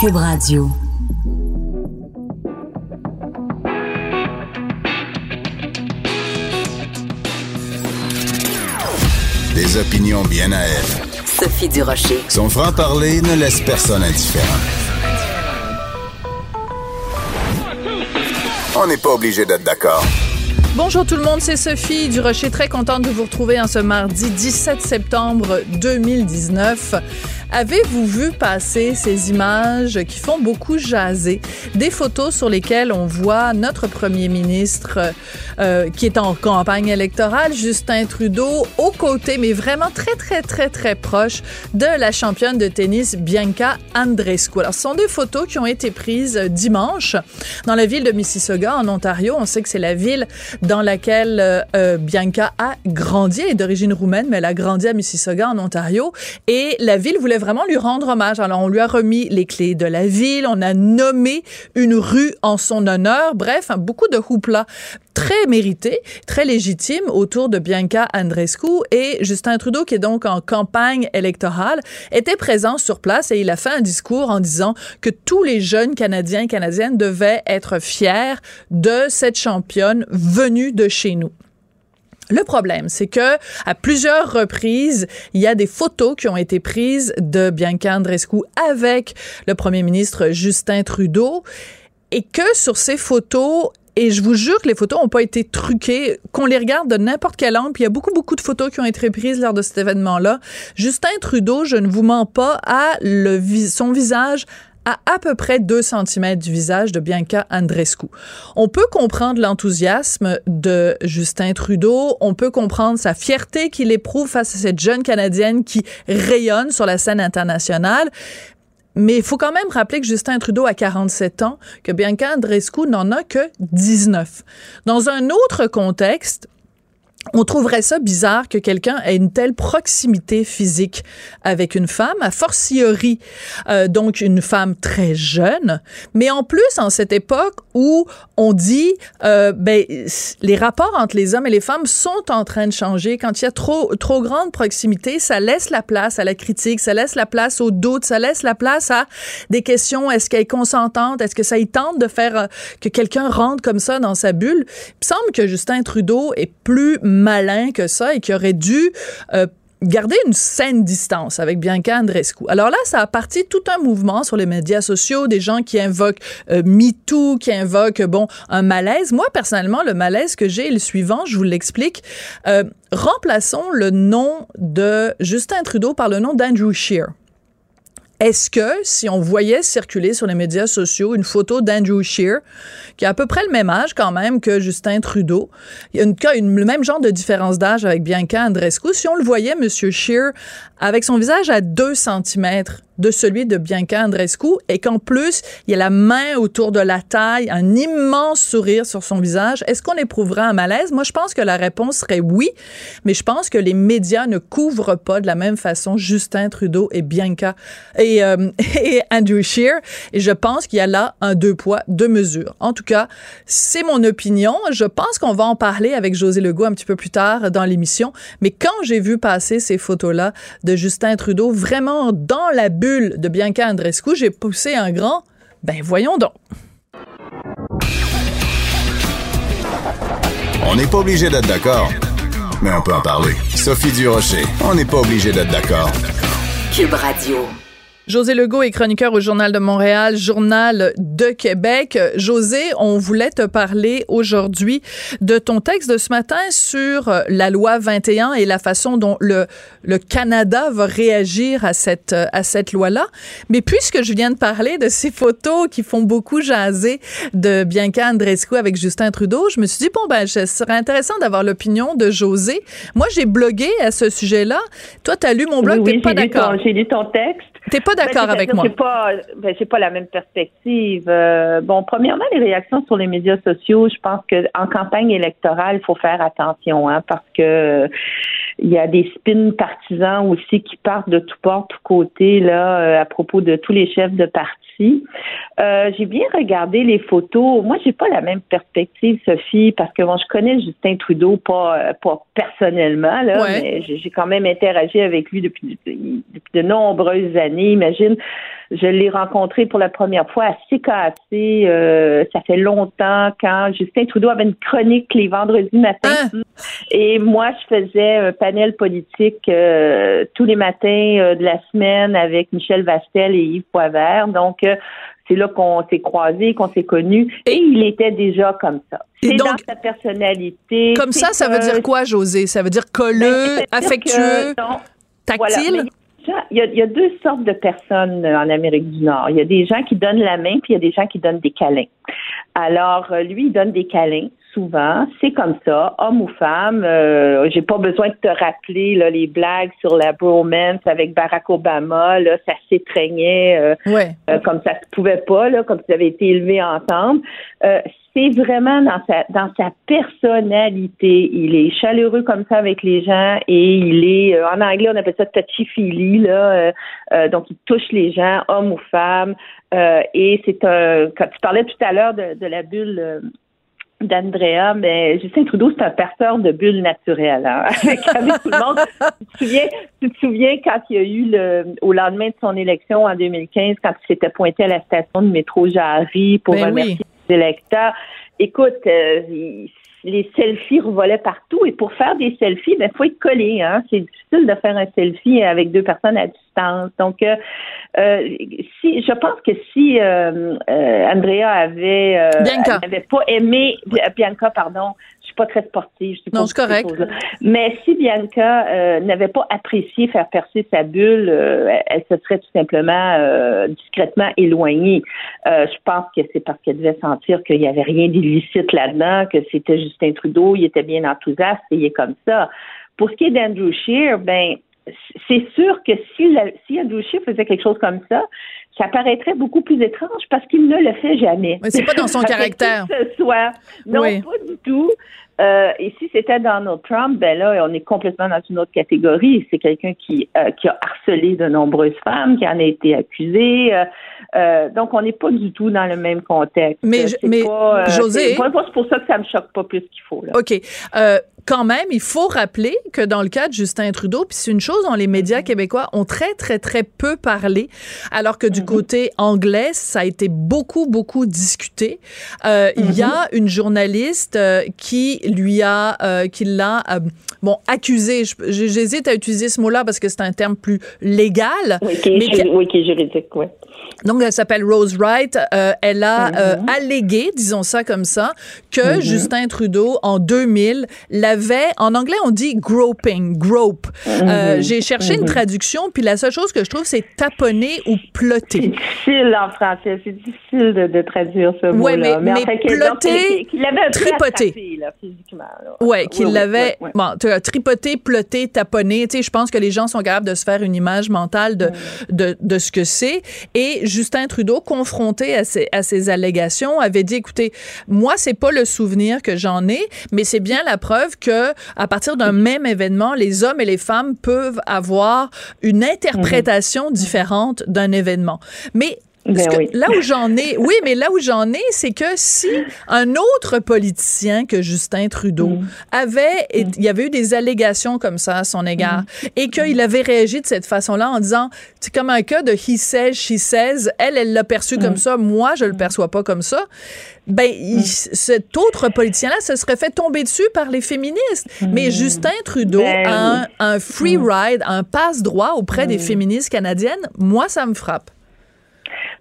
Cube Radio. Des opinions bien à elle. Sophie Durocher. Son franc-parler ne laisse personne indifférent. On n'est pas obligé d'être d'accord. Bonjour tout le monde, c'est Sophie Durocher, très contente de vous retrouver en ce mardi 17 septembre 2019. Avez-vous vu passer ces images qui font beaucoup jaser? Des photos sur lesquelles on voit notre premier ministre euh, qui est en campagne électorale, Justin Trudeau, aux côtés, mais vraiment très, très, très, très proche de la championne de tennis Bianca Andreescu. Alors, ce sont des photos qui ont été prises dimanche dans la ville de Mississauga, en Ontario. On sait que c'est la ville dans laquelle euh, euh, Bianca a grandi. Elle est d'origine roumaine, mais elle a grandi à Mississauga, en Ontario. Et la ville voulait vraiment lui rendre hommage. Alors, on lui a remis les clés de la ville, on a nommé une rue en son honneur. Bref, beaucoup de houpla très mérité, très légitime autour de Bianca Andreescu et Justin Trudeau, qui est donc en campagne électorale, était présent sur place et il a fait un discours en disant que tous les jeunes Canadiens et Canadiennes devaient être fiers de cette championne venue de chez nous. Le problème, c'est que à plusieurs reprises, il y a des photos qui ont été prises de Bianca Andreescu avec le premier ministre Justin Trudeau et que sur ces photos, et je vous jure que les photos n'ont pas été truquées, qu'on les regarde de n'importe quel angle. Il y a beaucoup, beaucoup de photos qui ont été prises lors de cet événement-là. Justin Trudeau, je ne vous mens pas, a le, son visage à à peu près 2 cm du visage de Bianca Andreescu. On peut comprendre l'enthousiasme de Justin Trudeau, on peut comprendre sa fierté qu'il éprouve face à cette jeune Canadienne qui rayonne sur la scène internationale, mais il faut quand même rappeler que Justin Trudeau a 47 ans, que Bianca Andreescu n'en a que 19. Dans un autre contexte, on trouverait ça bizarre que quelqu'un ait une telle proximité physique avec une femme, a fortiori euh, donc une femme très jeune, mais en plus en cette époque où on dit euh, ben les rapports entre les hommes et les femmes sont en train de changer. Quand il y a trop trop grande proximité, ça laisse la place à la critique, ça laisse la place au doute, ça laisse la place à des questions. Est-ce qu'elle est consentante? Est-ce que ça y tente de faire euh, que quelqu'un rentre comme ça dans sa bulle? Il semble que Justin Trudeau est plus malin que ça et qui aurait dû euh, garder une saine distance avec Bianca Andreescu. Alors là, ça a parti tout un mouvement sur les médias sociaux, des gens qui invoquent euh, MeToo, qui invoquent, bon, un malaise. Moi, personnellement, le malaise que j'ai est le suivant, je vous l'explique. Euh, remplaçons le nom de Justin Trudeau par le nom d'Andrew Scheer. Est-ce que si on voyait circuler sur les médias sociaux une photo d'Andrew Scheer, qui a à peu près le même âge quand même que Justin Trudeau, il y a une, le même genre de différence d'âge avec Bianca Andreescu, si on le voyait, Monsieur Scheer, avec son visage à 2 cm de celui de Bianca Andreescu et qu'en plus, il y a la main autour de la taille, un immense sourire sur son visage, est-ce qu'on éprouverait un malaise? Moi, je pense que la réponse serait oui, mais je pense que les médias ne couvrent pas de la même façon Justin Trudeau et Bianca et, euh, Andrew Scheer. Et je pense qu'il y a là un deux poids, deux mesures. En tout cas, c'est mon opinion. Je pense qu'on va en parler avec José Legault un petit peu plus tard dans l'émission. Mais quand j'ai vu passer ces photos-là de Justin Trudeau vraiment dans la bulle de Bianca Andreescu, j'ai poussé un grand ben voyons donc. On n'est pas obligé d'être d'accord, mais on peut en parler. Sophie Durocher, on n'est pas obligé d'être d'accord. Cube Radio. José Legault est chroniqueur au Journal de Montréal, Journal de Québec. José, on voulait te parler aujourd'hui de ton texte de ce matin sur la loi 21 et la façon dont le, le Canada va réagir à cette, à cette loi-là. Mais puisque je viens de parler de ces photos qui font beaucoup jaser de Bianca Andreescu avec Justin Trudeau, je me suis dit, bon, ben, ce serait intéressant d'avoir l'opinion de José. Moi, j'ai blogué à ce sujet-là. Toi, tu as lu mon blog, oui, t'es pas d'accord. J'ai lu ton texte. T'es pas d'accord ben, avec moi. C'est pas, ben, c'est pas la même perspective. Euh, bon, premièrement, les réactions sur les médias sociaux, je pense que en campagne électorale, il faut faire attention, hein, parce que il y a des spins partisans aussi qui partent de tous bords, tous côtés là, euh, à propos de tous les chefs de parti. Euh, j'ai bien regardé les photos. Moi, j'ai pas la même perspective, Sophie, parce que bon, je connais Justin Trudeau pas pas personnellement là, mais j'ai quand même interagi avec lui depuis depuis de nombreuses années. Imagine Je l'ai rencontré pour la première fois à CKAC. Euh, ça fait longtemps quand Justin Trudeau avait une chronique les vendredis matins. Hein? Et moi, je faisais un panel politique euh, tous les matins de la semaine avec Michel Vastel et Yves Poivert. Donc, c'est là qu'on s'est croisés, qu'on s'est connus. Et, il était déjà comme ça. C'est dans sa personnalité. Comme ça, ça veut dire quoi, José? Ça veut dire colleux, ben, affectueux, tactile? Il, y a, deux sortes de personnes en Amérique du Nord. Il y a des gens qui donnent la main, puis il y a des gens qui donnent des câlins. Alors, euh, lui, il donne des câlins souvent. C'est comme ça, homme ou femme. Euh, j'ai pas besoin de te rappeler là, les blagues sur la bromance avec Barack Obama. Là, ça s'étreignait euh, euh, comme ça se pouvait pas, là, comme ça avait été élevé ensemble. C'est vraiment dans sa dans sa personnalité. Il est chaleureux comme ça avec les gens et il est en anglais on appelle ça touchy feely là. donc il touche les gens, homme ou femme. et c'est un quand tu parlais tout à l'heure de, de la bulle d'Andrea, mais Justin Trudeau, c'est un perceur de bulles naturelles, hein, avec, tout le monde. tu, te souviens, tu te souviens quand il y a eu le, au lendemain de son élection en 2015, quand il s'était pointé à la station de métro Jarry pour ben remercier électeurs. Écoute, euh, les selfies revolaient partout et pour faire des selfies, il ben, faut être collé. Hein? C'est difficile de faire un selfie avec deux personnes à distance. Donc, euh, euh si je pense que si euh, euh Andrea avait, euh, n'avait pas aimé Bianca, pardon, suis pas très sportive. Je non, c'est correct. Mais si Bianca euh, n'avait pas apprécié faire percer sa bulle, euh, elle, se serait tout simplement euh, discrètement éloignée. je pense que c'est parce qu'elle devait sentir qu'il n'y avait rien d'illicite là-dedans, que c'était Justin Trudeau, il était bien enthousiaste et il est comme ça. Pour ce qui est d'Andrew Scheer, ben c'est sûr que si, si Andrew Scheer faisait quelque chose comme ça, ça paraîtrait beaucoup plus étrange parce qu'il ne le fait jamais. Mais c'est pas dans son caractère. ce soit. Non, pas du tout. Euh, et si c'était Donald Trump, ben là, on est complètement dans une autre catégorie. C'est quelqu'un qui, euh, qui a harcelé de nombreuses femmes, qui en a été accusé. Euh, donc, on n'est pas du tout dans le même contexte. Mais, mais pas, José... C'est pour ça que ça me choque pas plus qu'il faut. Là. OK quand même, il faut rappeler que dans le cas de Justin Trudeau, puis c'est une chose dont les médias québécois ont très, très, très peu parlé, alors que du. Côté anglais, ça a été beaucoup, beaucoup discuté. Euh, Il y a mhm. une journaliste euh, qui lui a, euh, qui l'a, euh, bon, accusé. J'hésite à utiliser ce mot-là parce que c'est un terme plus légal. Oui, qui est, oui, qui est juridique, oui. Donc, elle s'appelle Rose Wright. Euh, elle a euh, mhm. allégué, disons ça comme ça, que mhm. Justin Trudeau, en 2000, l'avait, en anglais, on dit groping, grope. Euh, mhm. J'ai cherché une traduction, puis la seule chose que je trouve, c'est taponner ou plotter. C'est difficile en français, c'est difficile de, traduire ce mot-là. mais, mais, mais plotter, tripoter. Là, physiquement. Ouais, qu'il l'avait, bon, tripoter, plotter, taponner. Tu sais, je pense que les gens sont capables de se faire une image mentale de, de, de ce que c'est. Et Justin Trudeau, confronté à ces, à ces allégations, avait dit, écoutez, moi, c'est pas le souvenir que j'en ai, mais c'est bien la preuve que à partir d'un même événement, les hommes et les femmes peuvent avoir une interprétation différente d'un événement. Mais ben là où j'en ai, oui, mais là où j'en ai, c'est que si un autre politicien que Justin Trudeau mm. avait, mm. il y avait eu des allégations comme ça à son égard, mm. et qu'il avait réagi de cette façon-là en disant, c'est comme un cas de he says, she says, elle, elle l'a perçu comme ça, moi, je le perçois pas comme ça. Ben, cet autre politicien-là se serait fait tomber dessus par les féministes. Mais Justin Trudeau ben a un, free ride, un passe-droit auprès des féministes canadiennes. Moi, ça me frappe.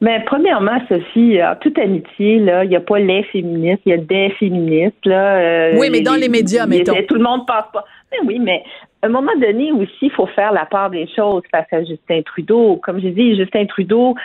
Mais premièrement, Sophie, en toute amitié, là, il n'y a pas les féministes, il y a des féministes. Là, euh, oui, mais dans les, médias, mettons. Tout le monde passe pas. Mais oui, mais à un moment donné aussi, il faut faire la part des choses face à Justin Trudeau. Comme je dis, Justin Trudeau,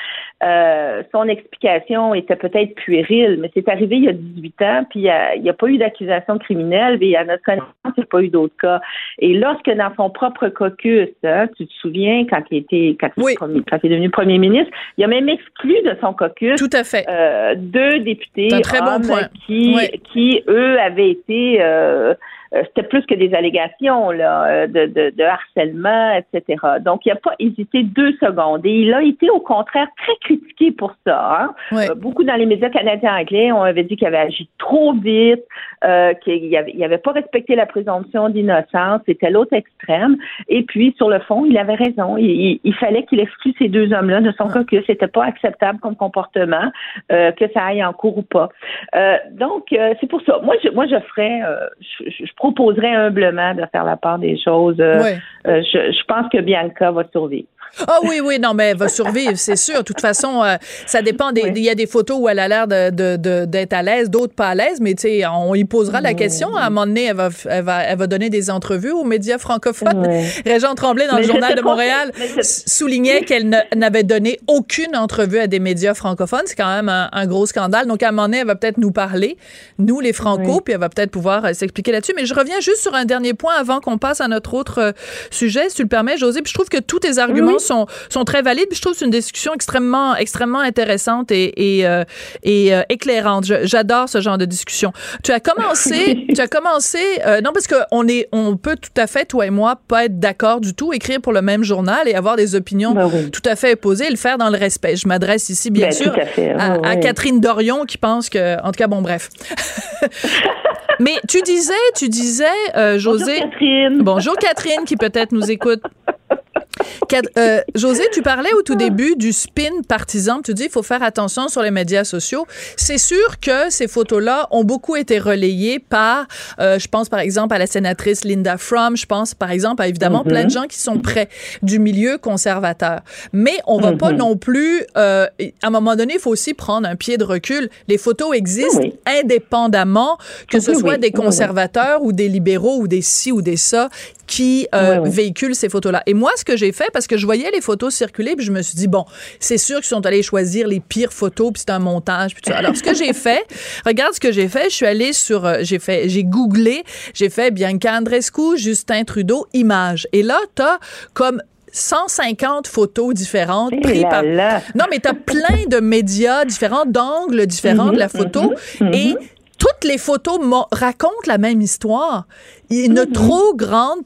euh, son explication était peut-être puérile, mais c'est arrivé il y a 18 ans, puis il n'y a, pas eu d'accusation criminelle, mais à notre connaissance, il n'y a pas eu d'autres cas. Et lorsque dans son propre caucus, hein, tu te souviens, quand il était quand, il, est devenu premier ministre, il a même exclu de son caucus Tout à fait. Euh, deux députés très bon qui, qui, eux, avaient été... Euh, c'était plus que des allégations là, de, de, de harcèlement, etc. Donc, il n'a pas hésité deux secondes. Et il a été, au contraire, très critiqué pour ça. Hein. beaucoup dans les médias canadiens anglais, on avait dit qu'il avait agi trop vite, qu'il n'avait avait pas respecté la présomption d'innocence. C'était l'autre extrême. Et puis, sur le fond, il avait raison. Il, il fallait qu'il exclue ces deux hommes-là de son cas que c'était pas acceptable comme comportement, que ça aille en cours ou pas. donc, c'est pour ça. Moi, je, moi, je ferais, je, je, proposerais humblement de faire la part des choses. je, je pense que Bianca va survivre. Ah oui, oui, non, mais elle va survivre, c'est sûr. De toute façon, euh, ça dépend. Il y a des photos où elle a l'air d'être de, de, à l'aise, d'autres pas à l'aise, mais tu sais, on y posera la question. À un moment donné, elle va, elle va, elle va donner des entrevues aux médias francophones. Régent Tremblay, dans le Journal de Montréal, soulignait qu'elle n'avait donné aucune entrevue à des médias francophones. C'est quand même un, gros scandale. Donc, à un moment donné, elle va peut-être nous parler, nous, les Franco, puis elle va peut-être pouvoir euh, s'expliquer là-dessus. Mais je reviens juste sur un dernier point avant qu'on passe à notre autre euh, sujet, si tu le permets, José. Puis je trouve que tous tes arguments sont, sont très valides. je trouve que c'est une discussion extrêmement, extrêmement intéressante et, et, euh, et euh, éclairante. J'adore ce genre de discussion. Tu as commencé, tu as commencé, euh, non parce qu'on est, on peut tout à fait, toi et moi, pas être d'accord du tout, écrire pour le même journal et avoir des opinions ben tout à fait opposées et le faire dans le respect. Je m'adresse ici, bien ben, sûr, à, à, Catherine Dorion qui pense que, en tout cas, bon, bref. Mais tu disais, tu disais, José. Bonjour Catherine. Bonjour Catherine qui peut-être nous écoute. Euh, José, tu parlais au tout début du spin partisan. Tu dis il faut faire attention sur les médias sociaux. C'est sûr que ces photos-là ont beaucoup été relayées par, euh, je pense par exemple à la sénatrice Linda Fromm, je pense par exemple à évidemment plein de mhm. gens qui sont près du milieu conservateur. Mais on va pas mhm. non plus, euh, à un moment donné, il faut aussi prendre un pied de recul. Les photos existent indépendamment, que ce soit des conservateurs ou des libéraux ou des ci ou des ça qui véhiculent ces photos-là. Et moi, ce que j'ai fait, parce que je voyais les photos circuler, puis je me suis dit, bon, c'est sûr qu'ils sont allés choisir les pires photos, puis c'est un montage. Puis Alors, ce que j'ai fait, regarde ce que j'ai fait, je suis allée sur, euh, j'ai fait, j'ai googlé, j'ai fait Bianca Andrescu, Justin Trudeau, images. Et là, t'as comme 150 photos différentes prises par. Non, mais t'as plein de médias différents, d'angles différents de la mhm, photo. Mhm, et mhm toutes les photos racontent la même histoire. Il y a une trop grande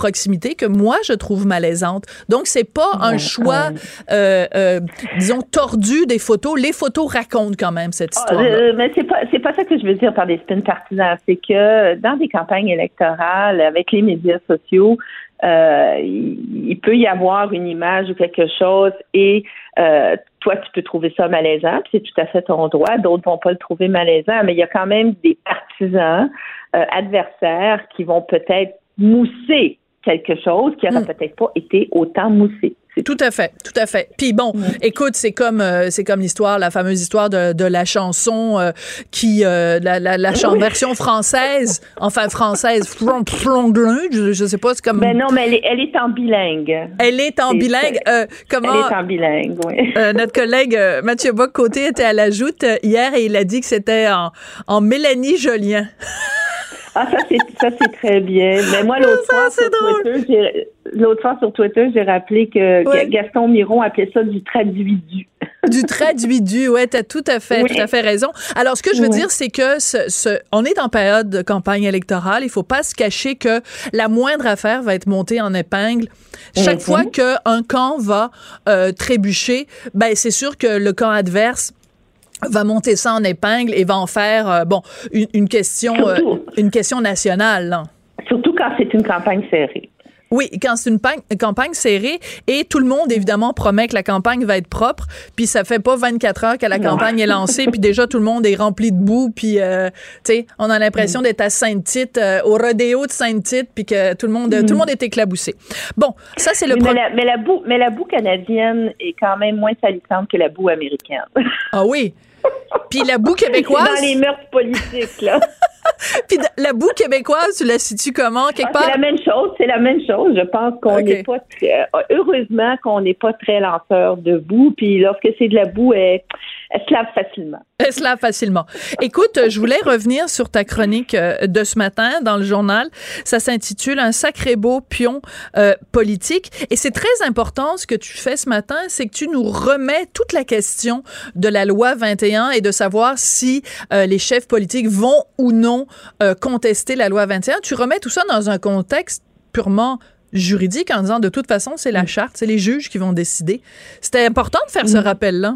proximité que moi je trouve malaisante. Donc c'est pas un choix, euh, euh, disons tordu des photos. Les photos racontent quand même cette ah, histoire. Euh, mais c'est pas c'est pas ça que je veux dire par des spins partisans. C'est que dans des campagnes électorales avec les médias sociaux, euh, il, peut y avoir une image ou quelque chose et euh, toi, tu peux trouver ça malaisant, c'est tout à fait ton droit. D'autres vont pas le trouver malaisant, mais il y a quand même des partisans euh, adversaires qui vont peut-être mousser quelque chose qui n'aurait hmm. peut-être pas été autant moussé. Tout à fait, tout à fait. Puis bon, écoute, c'est comme euh, c'est comme l'histoire, la fameuse histoire de, de la chanson euh, qui euh, la, la, la version française, enfin française, je, je sais pas, c'est comme. Ben non, mais elle est, elle est en bilingue. Elle est en bilingue. comment Elle est en bilingue, oui. notre collègue Mathieu Bock côté était à la joute hier et il a dit que c'était en, en Mélanie Jolien. Ah, ça, c'est, ça, c'est très bien. Mais moi, l'autre fois, sur Twitter, j'ai, l'autre fois, sur Twitter, j'ai rappelé que Gaston Miron appelait ça du traduidu. du traduidu, ouais, t'as tout à fait, tout à fait raison. Alors, ce que je veux dire, c'est que ce, on est en période de campagne électorale. Il faut pas se cacher que la moindre affaire va être montée en épingle. Chaque mhm. fois qu'un camp va euh, trébucher, ben, c'est sûr que le camp adverse va monter ça en épingle et va en faire euh, bon une, question euh, une question nationale. Surtout quand c'est une campagne serrée. Oui, quand c'est une campagne serrée et tout le monde évidemment promet que la campagne va être propre, puis ça fait pas 24 heures que la campagne est lancée, puis déjà tout le monde est rempli de boue, puis euh, tu sais, on a l'impression mm. d'être à Sainte-Tite, au rodéo de Sainte-Tite, puis que tout le monde tout le mm. monde est éclabousé. Bon, ça c'est le mais, la, mais la boue mais la boue canadienne est quand même moins salissante que la boue américaine. Ah oui. Puis la boue québécoise. Dans les meurtres politiques, là. Puis la boue québécoise, tu la situes comment, quelque ah, part? C'est la même chose, c'est la même chose. Je pense qu'on n'est pas très, heureusement qu'on n'est pas très lanceur de boue. Puis lorsque c'est de la boue, elle, elle se lave facilement. Elle se lave facilement. Écoute, je voulais revenir sur ta chronique euh, de ce matin dans le journal. Ça s'intitule Un sacré beau pion euh, politique. Et c'est très important ce que tu fais ce matin, c'est que tu nous remets toute la question de la loi 21 et et de savoir si euh, les chefs politiques vont ou non euh, contester la loi 21. Tu remets tout ça dans un contexte purement juridique en disant de toute façon, c'est la mm. charte, c'est les juges qui vont décider. C'était important de faire ce mm. rappel-là.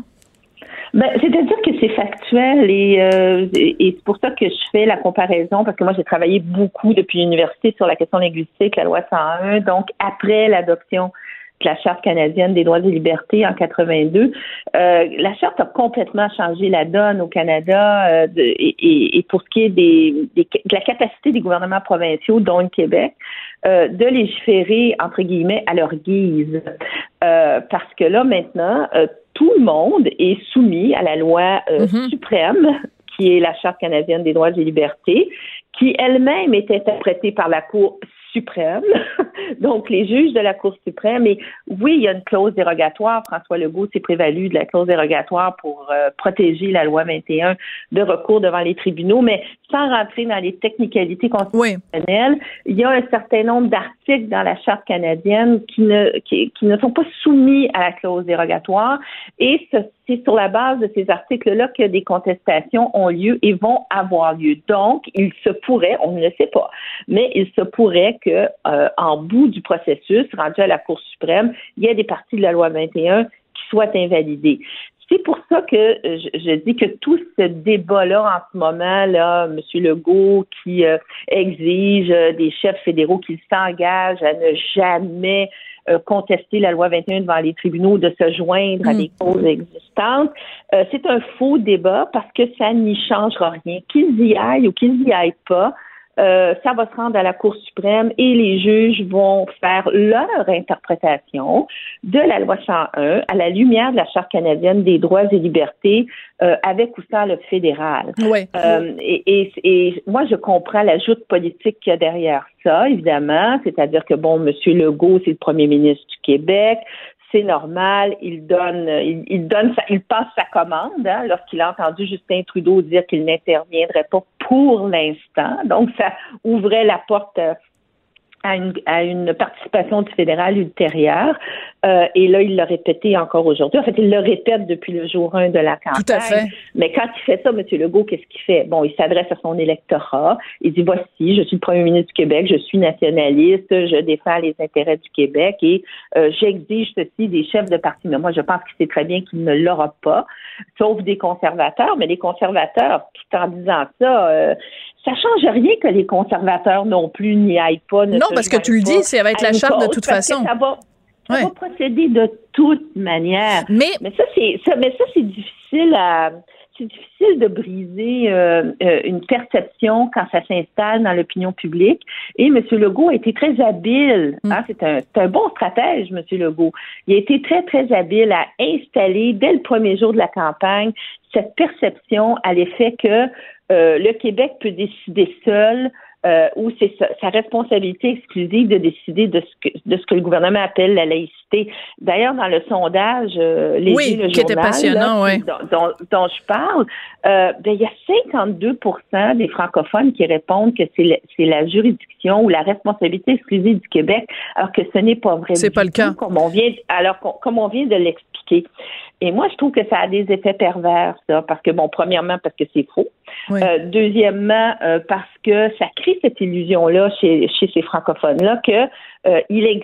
Ben, C'est-à-dire que c'est factuel et, et c'est pour ça que je fais la comparaison parce que moi j'ai travaillé beaucoup depuis l'université sur la question linguistique, la loi 101. Donc après l'adoption la Charte canadienne des droits et libertés en 82. Euh, la Charte a complètement changé la donne au Canada euh, et, pour ce qui est des, de la capacité des gouvernements provinciaux, dont le Québec, euh, de légiférer, entre guillemets, à leur guise. parce que là, maintenant, tout le monde est soumis à la loi mm-hmm. suprême qui est la Charte canadienne des droits et libertés, qui elle-même est interprétée par la Cour suprême, donc les juges de la Cour suprême. Et oui, il y a une clause dérogatoire. François Legault s'est prévalu de la clause dérogatoire pour euh, protéger la loi 21 de recours devant les tribunaux, mais sans rentrer dans les technicalités constitutionnelles, il y a un certain nombre d'articles dans la Charte canadienne qui ne, qui, ne sont pas soumis à la clause dérogatoire. Et c'est sur la base de ces articles-là que des contestations ont lieu et vont avoir lieu. Donc, il se pourrait, on ne le sait pas, mais il se pourrait que euh, en bout du processus, rendu à la Cour suprême, il y ait des parties de la loi 21 qui soient invalidées. C'est pour ça que euh, je, dis que tout ce débat-là en ce moment, là, M. Legault qui euh, exige des chefs fédéraux qui s'engagent à ne jamais contester la loi 21 devant les tribunaux, de se joindre à mm. des causes existantes, c'est un faux débat parce que ça n'y changera rien. Qu'ils y aillent ou qu'ils n'y aillent pas, euh, ça va se rendre à la Cour suprême et les juges vont faire leur interprétation de la loi 101 à la lumière de la Charte canadienne des droits et libertés euh, avec ou sans le fédéral. Euh, et, et, moi, je comprends l'ajout politique qu'il y a derrière ça, évidemment, c'est-à-dire que, bon, M. Legault, c'est le premier ministre du Québec, c'est normal. Il donne, il, donne, il passe sa commande hein, lorsqu'il a entendu Justin Trudeau dire qu'il n'interviendrait pas pour l'instant. Donc, ça ouvrait la porte euh, à une, à une participation du fédéral ultérieure. Euh, et là, il l'a répété encore aujourd'hui. En fait, il le répète depuis le jour 1 de la campagne. Tout à fait. Mais quand il fait ça, M. Legault, qu'est-ce qu'il fait? Bon, il s'adresse à son électorat. Il dit, voici, je suis le premier ministre du Québec, je suis nationaliste, je défends les intérêts du Québec et euh, j'exige ceci des chefs de parti. Mais moi, je pense qu'il sait très bien qu'il ne l'aura pas, sauf des conservateurs. Mais les conservateurs, tout en disant ça, euh, ça change rien que les conservateurs non plus n'y aillent pas. non, parce que tu le dis, c'est avec la charte de toute façon. Ça va, ça va procéder de toute manière. Mais, mais ça, c'est ça, mais ça, c'est difficile à c'est difficile de briser euh, euh, une perception quand ça s'installe dans l'opinion publique. Et M. Legault a été très habile. Mm. Hein, c'est un, un, bon stratège, M. Legault. Il a été très, très habile à installer, dès le premier jour de la campagne, cette perception à l'effet que euh, le Québec peut décider seul euh, ou c'est sa, responsabilité exclusive de décider de ce, que, de ce que le gouvernement appelle la laïcité. D'ailleurs, dans le sondage, euh, les oui, le qui était passionnant, oui. dont, dont, je parle, euh, ben, il y a 52 des francophones qui répondent que c'est la juridiction ou la responsabilité exclusive du Québec, alors que ce n'est pas vrai. C'est pas le cas. Comme on vient, alors comme on vient de l'expliquer. Et moi, je trouve que ça a des effets pervers, ça, parce que, bon, premièrement, parce que c'est faux. Euh, deuxièmement, euh, parce que ça crée cette illusion-là chez, chez ces francophones-là que, euh, il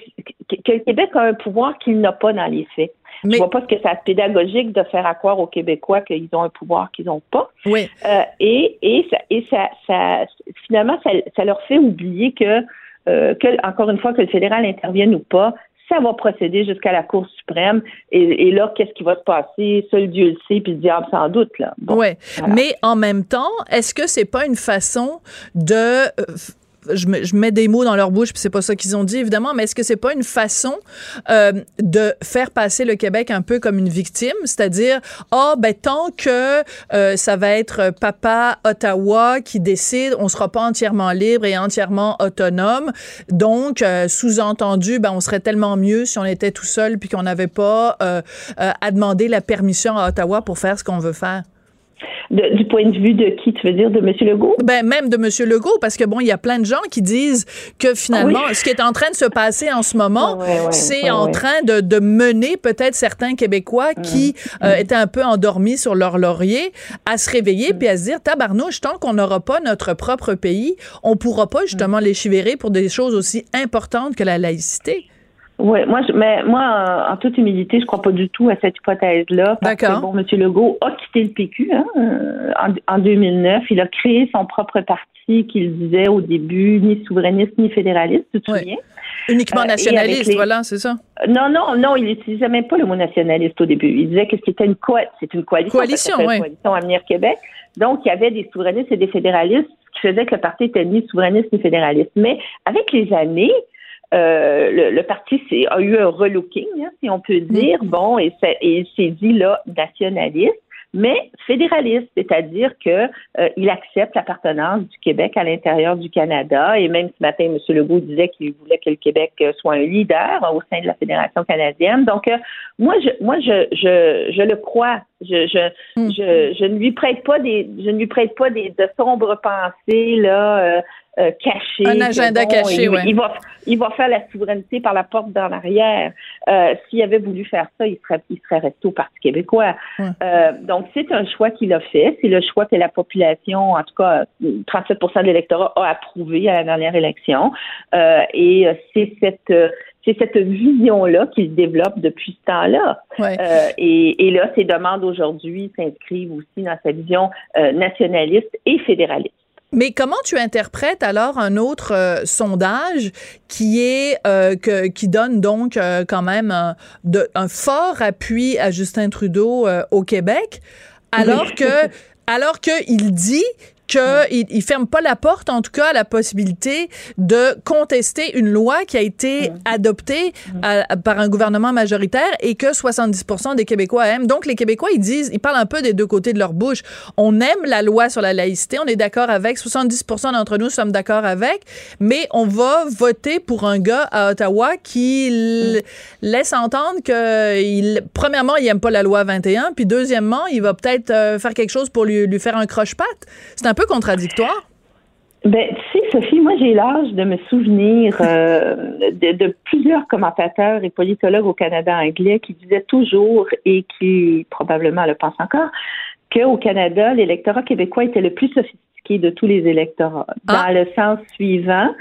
que le Québec a un pouvoir qu'il n'a pas dans les faits. Mais... Je vois pas ce que ça pédagogique de faire croire aux Québécois qu'ils ont un pouvoir qu'ils n'ont pas. Oui. et et, ça, et ça, ça finalement, ça, ça leur fait oublier que, que, encore une fois, que le fédéral intervienne ou pas, ça va procéder jusqu'à la Cour suprême. Et, là, qu'est-ce qui va se passer? Seul Dieu le sait, puis le diable sans doute. Là. oui. Mais en même temps, est-ce que c'est pas une façon de euh, je, mets des mots dans leur bouche, puis c'est pas ça qu'ils ont dit évidemment, mais est-ce que c'est pas une façon euh, de faire passer le Québec un peu comme une victime, c'est-à-dire ah oh, ben tant que euh, ça va être Papa Ottawa qui décide, on sera pas entièrement libre et entièrement autonome, donc euh, sous-entendu ben on serait tellement mieux si on était tout seul puis qu'on n'avait pas à demander la permission à Ottawa pour faire ce qu'on veut faire. Du point de vue de qui, tu veux dire, de M. Legault? Ben, même de M. Legault, parce que bon, il y a plein de gens qui disent que finalement, ce qui est en train de se passer en ce moment, c'est en train de, de mener peut-être certains Québécois qui mm. euh, étaient un peu endormis sur leur laurier à se réveiller mm. puis à se dire, tabarnouche, tant qu'on n'aura pas notre propre pays, on pourra pas justement mm. légiférer pour des choses aussi importantes que la laïcité. Oui, moi, je, mais moi, en, toute humilité, je crois pas du tout à cette hypothèse-là. D'accord. Bon, M. Legault a quitté le PQ hein, euh, en, en, 2009. Il a créé son propre parti qu'il disait au début ni souverainiste ni fédéraliste, tu te souviens? Uniquement euh, nationaliste, voilà, c'est ça. Non, non, non, il n'utilisait même pas le mot nationaliste au début. Il disait que c'était une, co c'est une coalition. Coalition, oui. Coalition Avenir Québec. Donc, il y avait des souverainistes et des fédéralistes, ce qui faisait que le parti était ni souverainiste ni fédéraliste. Mais avec les années, euh, le, parti a eu un relooking, hein, si on peut dire, mm. bon, et, et s'est dit là nationaliste mais fédéraliste, c'est-à-dire que euh, il accepte l'appartenance du Québec à l'intérieur du Canada. Et même ce matin, M. Legault disait qu'il voulait que le Québec euh, soit un leader au sein de la Fédération canadienne. Donc, euh, moi, je, moi, je, je, je le crois. Je, je, mm. je, je, ne lui prête pas des, je ne lui prête pas des de sombres pensées là. Euh, caché. Un agenda caché, oui. Il va, il va faire la souveraineté par la porte dans l'arrière. Euh, S'il avait voulu faire ça, il serait, il serait resté au Parti québécois. Euh, donc, c'est un choix qu'il a fait. C'est le choix que la population, en tout cas, 37% de l'électorat a approuvé à la dernière élection. Euh, et c'est cette c'est cette vision-là qu'il développe depuis ce temps-là. Euh, et, et, là, ses demandes aujourd'hui s'inscrivent aussi dans sa vision euh, nationaliste et fédéraliste. Mais comment tu interprètes alors un autre euh, sondage qui est euh, que, qui donne donc euh, quand même un, de, un, fort appui à Justin Trudeau au Québec, alors que alors que il dit qu'il ne ferme pas la porte, en tout cas, à la possibilité de contester une loi qui a été adoptée par un gouvernement majoritaire et que 70 des Québécois aiment. Donc, les Québécois, ils disent, ils parlent un peu des deux côtés de leur bouche. On aime la loi sur la laïcité, on est d'accord avec, 70% d'entre nous sommes d'accord avec, mais on va voter pour un gars à Ottawa qui laisse entendre que, il, premièrement, il n'aime pas la loi 21, puis deuxièmement, il va peut-être euh, faire quelque chose pour lui, lui faire un croche-patte. C'est un peu contradictoire. Ben, tu sais, Sophie, moi, j'ai l'âge de me souvenir euh, de, plusieurs commentateurs et politologues au Canada anglais qui disaient toujours, et qui probablement le pensent encore, qu'au Canada, l'électorat québécois était le plus sophistiqué de tous les électorats. Ah. Dans le sens suivant,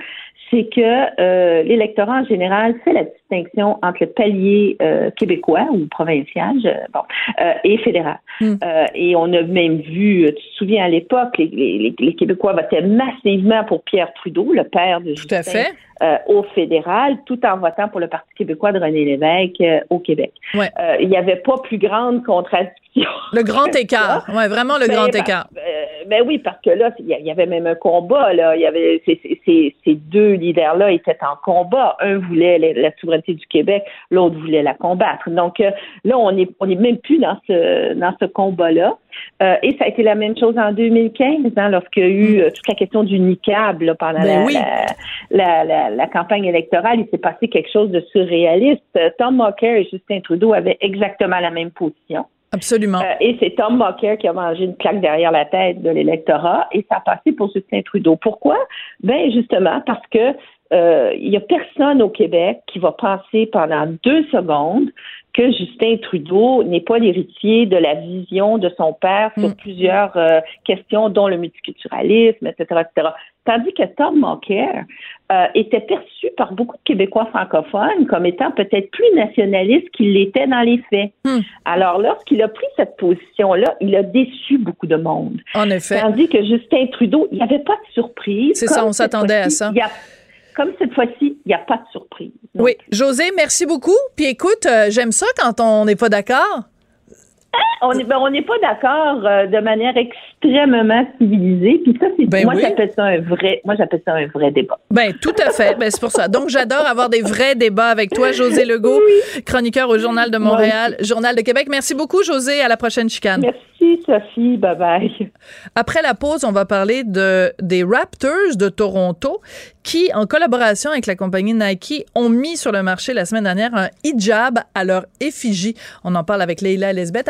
c'est que euh, l'électorat en général fait la distinction entre le palier euh, québécois ou provincial bon, euh, et fédéral. Hmm. et on a même vu, tu te souviens à l'époque, les, les, Québécois votaient massivement pour Pierre Trudeau, le père de Justin. Tout à fait. Euh, au fédéral, tout en votant pour le Parti québécois de René Lévesque euh, au Québec. Ouais. Euh, il n'y avait pas plus grande contradiction. Le grand écart, oui, vraiment le grand ben, écart. Ben, oui, parce que là, il y avait même un combat. Là, il y avait ces, ces, ces deux leaders-là étaient en combat. Un voulait la, souveraineté du Québec, l'autre voulait la combattre. Donc là, on est on est même plus dans ce dans ce combat-là. Euh, et ça a été la même chose en 2015, hein, lorsqu'il y a eu euh, toute la question du NICAB là, pendant ben la, la, la, campagne électorale. Il s'est passé quelque chose de surréaliste. Tom Mocker et Justin Trudeau avaient exactement la même position. Absolument. Euh, et c'est Tom Mocker qui a mangé une claque derrière la tête de l'électorat et ça a passé pour Justin Trudeau. Pourquoi? Ben justement parce que il y a personne au Québec qui va penser pendant deux secondes que Justin Trudeau n'est pas l'héritier de la vision de son père sur mm. plusieurs euh, questions, dont le multiculturalisme, etc., etc. Tandis que Tom Mulcair euh, était perçu par beaucoup de Québécois francophones comme étant peut-être plus nationaliste qu'il l'était dans les faits. Mm. Alors, lorsqu'il a pris cette position-là, il a déçu beaucoup de monde. En effet. Tandis que Justin Trudeau, il n'y avait pas de surprise. C'est ça, on s'attendait à ça comme cette fois-ci, il n'y a pas de surprise. oui, José, merci beaucoup. Puis écoute, euh, j'aime ça quand on n'est pas d'accord. On n'est ben, on n'est pas d'accord euh, de manière extrêmement civilisée. Puis ça, c'est ben moi j'appelle ça un vrai. Moi j'appelle ça un vrai débat. Ben tout à fait. ben c'est pour ça. Donc j'adore avoir des vrais débats avec toi, José Legault, chroniqueur au Journal de Montréal, Journal de Québec. Merci beaucoup, José. À la prochaine chicane. Merci, Sophie. Bye bye. Après la pause, on va parler de des Raptors de Toronto qui, en collaboration avec la compagnie Nike, ont mis sur le marché la semaine dernière un hijab à leur effigie. On en parle avec Leila Lesbeth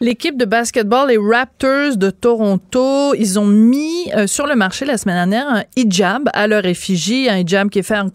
L'équipe de basketball, les Raptors de Toronto, ils ont mis euh, sur le marché la semaine dernière un hijab à leur effigie, un hijab qui est fait en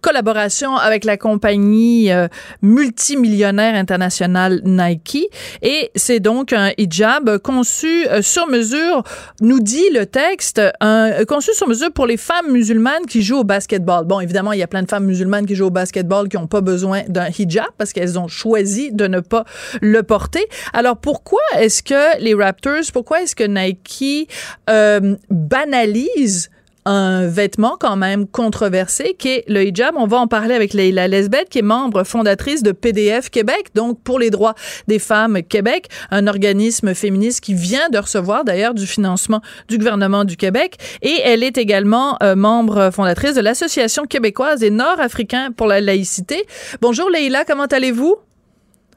collaboration avec la compagnie euh, multimillionnaire internationale Nike. Et c'est donc un hijab conçu euh, sur mesure, nous dit le texte, un, conçu sur mesure pour les femmes musulmanes qui jouent au basketball. Bon, évidemment, il y a plein de femmes musulmanes qui jouent au basketball qui n'ont pas besoin d'un hijab parce qu'elles ont choisi de ne pas le porter. Alors, pourquoi est-ce que les Raptors, pourquoi est-ce que Nike euh, banalise un vêtement quand même controversé qui est le hijab? On va en parler avec Leila Lesbeth, qui est membre fondatrice de PDF Québec, donc pour les droits des femmes Québec, un organisme féministe qui vient de recevoir d'ailleurs du financement du gouvernement du Québec. Et elle est également euh, membre fondatrice de l'Association québécoise des Nord-Africains pour la laïcité. Bonjour Leila, comment allez-vous?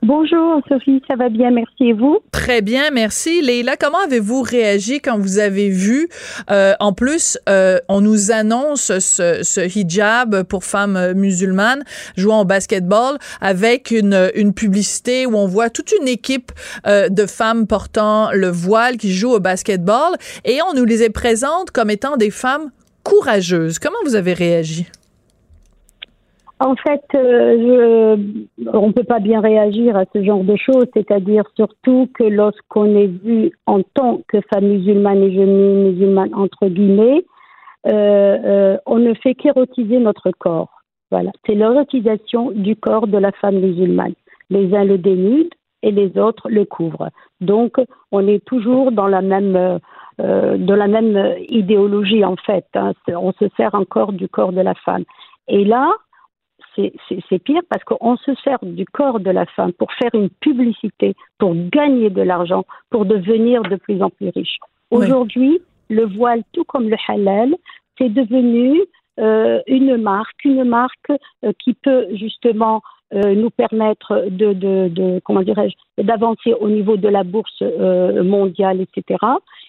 Bonjour Sophie, ça va bien, merci et vous? Très bien, merci. Leila, comment avez-vous réagi quand vous avez vu, euh, en plus, euh, on nous annonce ce, ce, hijab pour femmes musulmanes jouant au basketball avec une, une publicité où on voit toute une équipe euh, de femmes portant le voile qui jouent au basketball et on nous les présente comme étant des femmes courageuses. Comment vous avez réagi? En fait, euh, on ne peut pas bien réagir à ce genre de choses, c'est-à-dire surtout que lorsqu'on est vu en tant que femme musulmane et jeune musulmane, entre guillemets, euh, euh, on ne fait qu'érotiser notre corps. Voilà, c'est l'érotisation du corps de la femme musulmane. Les uns le dénudent et les autres le couvrent. Donc, on est toujours dans la même, de la même idéologie en fait. Hein. On se sert encore du corps de la femme. Et là, c'est pire parce qu'on se sert du corps de la femme pour faire une publicité, pour gagner de l'argent, pour devenir de plus en plus riche. Aujourd'hui, le voile, tout comme le halal, c'est devenu euh, une marque, une marque euh, qui peut justement euh, nous permettre de, de, de comment dirais-je, d'avancer au niveau de la bourse mondiale, etc.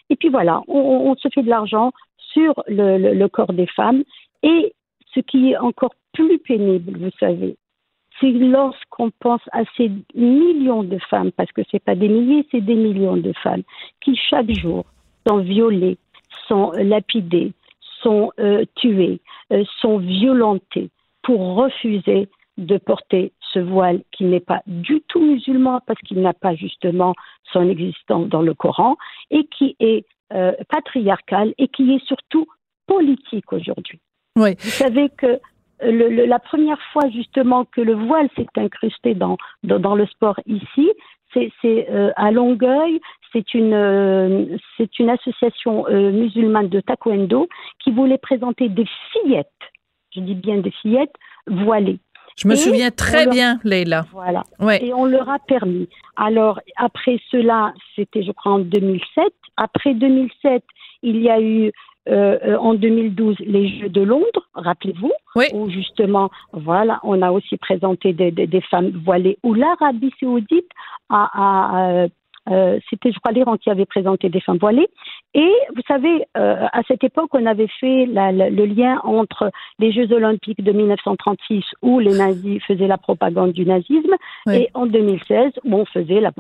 Et puis voilà, on, on se fait de l'argent sur le, le, le, corps des femmes. Et ce qui est encore plus pénible, vous savez, c'est lorsqu'on pense à ces millions de femmes, parce que ce n'est pas des milliers, c'est des millions de femmes, qui chaque jour sont violées, sont lapidées, sont euh, tuées, euh, sont violentées pour refuser de porter ce voile qui n'est pas du tout musulman parce qu'il n'a pas justement son existence dans le Coran et qui est euh, patriarcal et qui est surtout politique aujourd'hui. Oui. Vous savez que le, la première fois justement que le voile s'est incrusté dans, dans, dans, le sport ici, c'est euh, à Longueuil, c'est une, euh, c'est une association euh, musulmane de taekwondo qui voulait présenter des fillettes, je dis bien des fillettes, voilées. Je me et souviens très bien, Leila. Voilà. Ouais. Et on leur a permis. Alors, après cela, c'était, je crois, en 2007. Après 2007, il y a eu euh, en 2012 les Jeux de Londres, rappelez-vous, oui. où justement, voilà, on a aussi présenté des, des, des femmes voilées, où l'Arabie saoudite a, a, a euh, c'était, je crois, l'Iran qui avait présenté des femmes voilées. Et vous savez, euh, à cette époque, on avait fait la, la, le lien entre les Jeux olympiques de 1936, où les nazis faisaient la propagande du nazisme, oui. et en 2016, où on faisait la,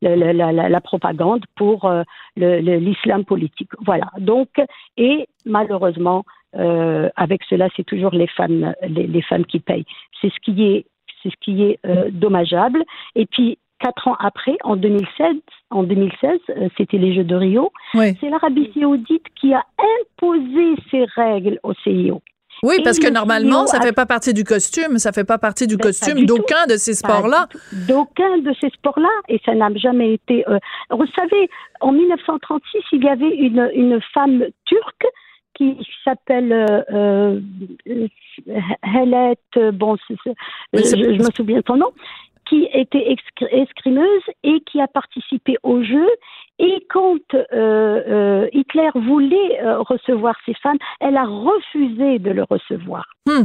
la, la propagande pour euh, l'islam politique. Voilà. Donc, et malheureusement, euh, avec cela, c'est toujours les femmes, les, les, femmes qui payent. C'est ce qui est, c'est ce qui est euh, dommageable. Et puis, quatre ans après, en 2016, en 2016, euh, c'était les Jeux de Rio. Oui. C'est l'Arabie Saoudite qui a imposé ces règles au CIO. Oui, Et parce que normalement, ça ne fait pas partie du costume, ça ne fait pas partie du ben, costume d'aucun de ces sports-là. D'aucun de ces sports-là, et ça n'a jamais été. Euh, vous savez, en 1936, il y avait une, une femme turque qui s'appelle euh, euh, Helette, bon, je, je, me souviens de son nom, qui était escrimeuse et qui a participé au jeu. Et quand euh, euh, Hitler voulait euh, recevoir ces femmes, elle a refusé de le recevoir. Hmm.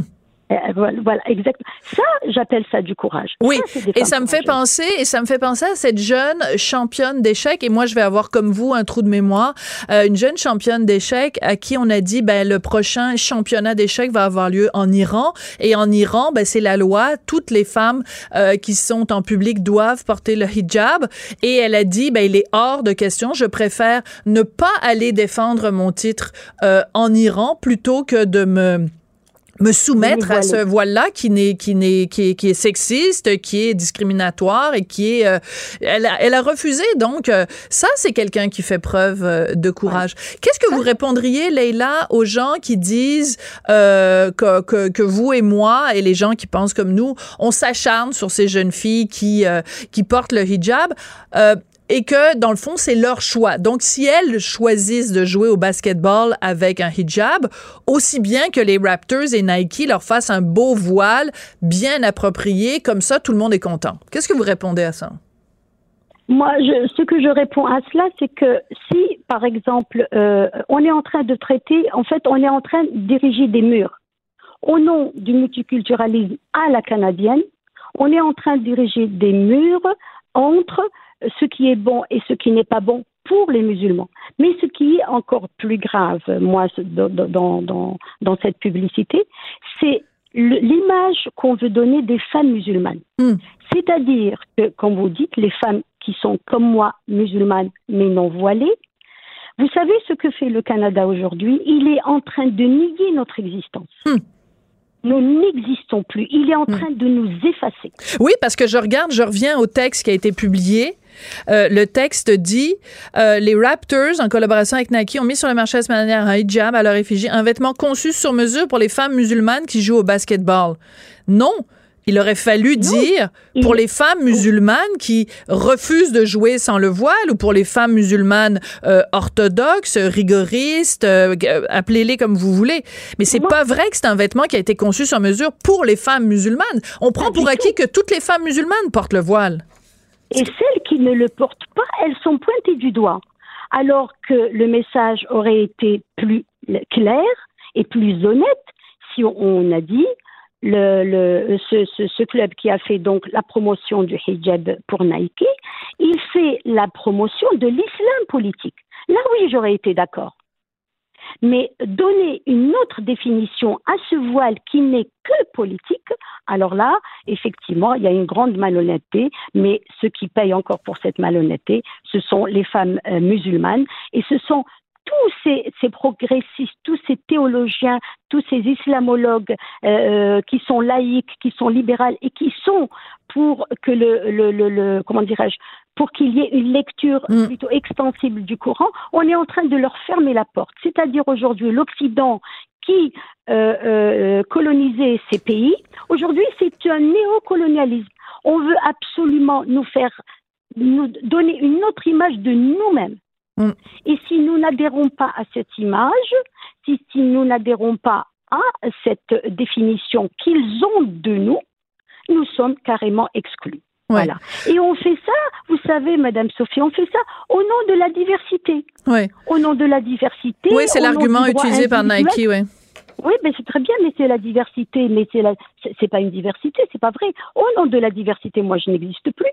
Euh, voilà, exactement. Ça, j'appelle ça du courage. Oui, et ça me fait penser, et ça me fait penser à cette jeune championne d'échecs. Et moi, je vais avoir comme vous un trou de mémoire, euh, une jeune championne d'échecs à qui on a dit, ben le prochain championnat d'échecs va avoir lieu en Iran. Et en Iran, ben c'est la loi. Toutes les femmes euh, qui sont en public doivent porter le hijab. Et elle a dit, ben il est hors de question. Je préfère ne pas aller défendre mon titre en Iran plutôt que de me me soumettre à ce voile-là qui n'est qui n'est qui est, qui est, sexiste, qui est discriminatoire et qui est euh, elle, a, elle a refusé. Donc euh, ça c'est quelqu'un qui fait preuve euh, de courage. Qu'est-ce que vous répondriez Leila aux gens qui disent que, que, que vous et moi et les gens qui pensent comme nous, on s'acharne sur ces jeunes filles qui qui portent le hijab? Et que dans le fond c'est leur choix. Donc si elles choisissent de jouer au basketball avec un hijab, aussi bien que les Raptors et Nike leur fassent un beau voile bien approprié, comme ça tout le monde est content. Qu'est-ce que vous répondez à ça? Moi, ce que je réponds à cela, c'est que si, par exemple, euh, on est en train de traiter, en fait, on est en train d'ériger des murs au nom du multiculturalisme à la canadienne, on est en train d'ériger des murs entre ce qui est bon et ce qui n'est pas bon pour les musulmans. Mais ce qui est encore plus grave, moi, dans, dans, dans cette publicité, c'est l'image qu'on veut donner des femmes musulmanes. Hmm. C'est-à-dire que, comme vous dites, les femmes qui sont comme moi musulmanes mais non voilées, vous savez ce que fait le Canada aujourd'hui? Il est en train de nier notre existence. Hmm nous n'existons plus. Il est en hmm. train de nous effacer. Oui, parce que je regarde, je reviens au texte qui a été publié. Euh, le texte dit euh, les Raptors, en collaboration avec Nike, ont mis sur le marché la semaine dernière un hijab à leur effigie, un vêtement conçu sur mesure pour les femmes musulmanes qui jouent au basketball. Non, il aurait fallu dire pour les femmes musulmanes qui refusent de jouer sans le voile ou pour les femmes musulmanes euh, orthodoxes, rigoristes, euh, appelez-les comme vous voulez. Mais c'est pas vrai que c'est un vêtement qui a été conçu sur mesure pour les femmes musulmanes. On prend pour acquis que toutes les femmes musulmanes portent le voile. Et celles qui ne le portent pas, elles sont pointées du doigt. Alors que le message aurait été plus clair et plus honnête si on a dit le, le, ce, ce, ce, club qui a fait donc la promotion du hijab pour Nike, il fait la promotion de l'islam politique. Là oui, j'aurais été d'accord. Mais donner une autre définition à ce voile qui n'est que politique, alors là, effectivement, il y a une grande malhonnêteté, mais ceux qui payent encore pour cette malhonnêteté, ce sont les femmes euh, musulmanes et ce sont tous ces, ces, progressistes, tous ces théologiens, tous ces islamologues euh, euh, qui sont laïcs, qui sont libérales et qui sont pour que le, le, le, comment dirais-je, pour qu'il y ait une lecture mm. plutôt extensible du Coran, on est en train de leur fermer la porte. C'est-à-dire aujourd'hui l'Occident qui euh, euh, colonisait ces pays, aujourd'hui c'est un néocolonialisme. On veut absolument nous faire nous donner une autre image de nous-mêmes. Mm. Et si nous n'adhérons pas à cette image, si, nous n'adhérons pas à cette définition qu'ils ont de nous, nous sommes carrément exclus. Voilà. Et on fait ça, vous savez, Madame Sophie, on fait ça au nom de la diversité. Oui. Au nom de la diversité. Oui, c'est l'argument utilisé par Nike, oui. Oui, mais c'est très bien, mais c'est la diversité, mais c'est la, c'est pas une diversité, c'est pas vrai. Au nom de la diversité, moi, je n'existe plus.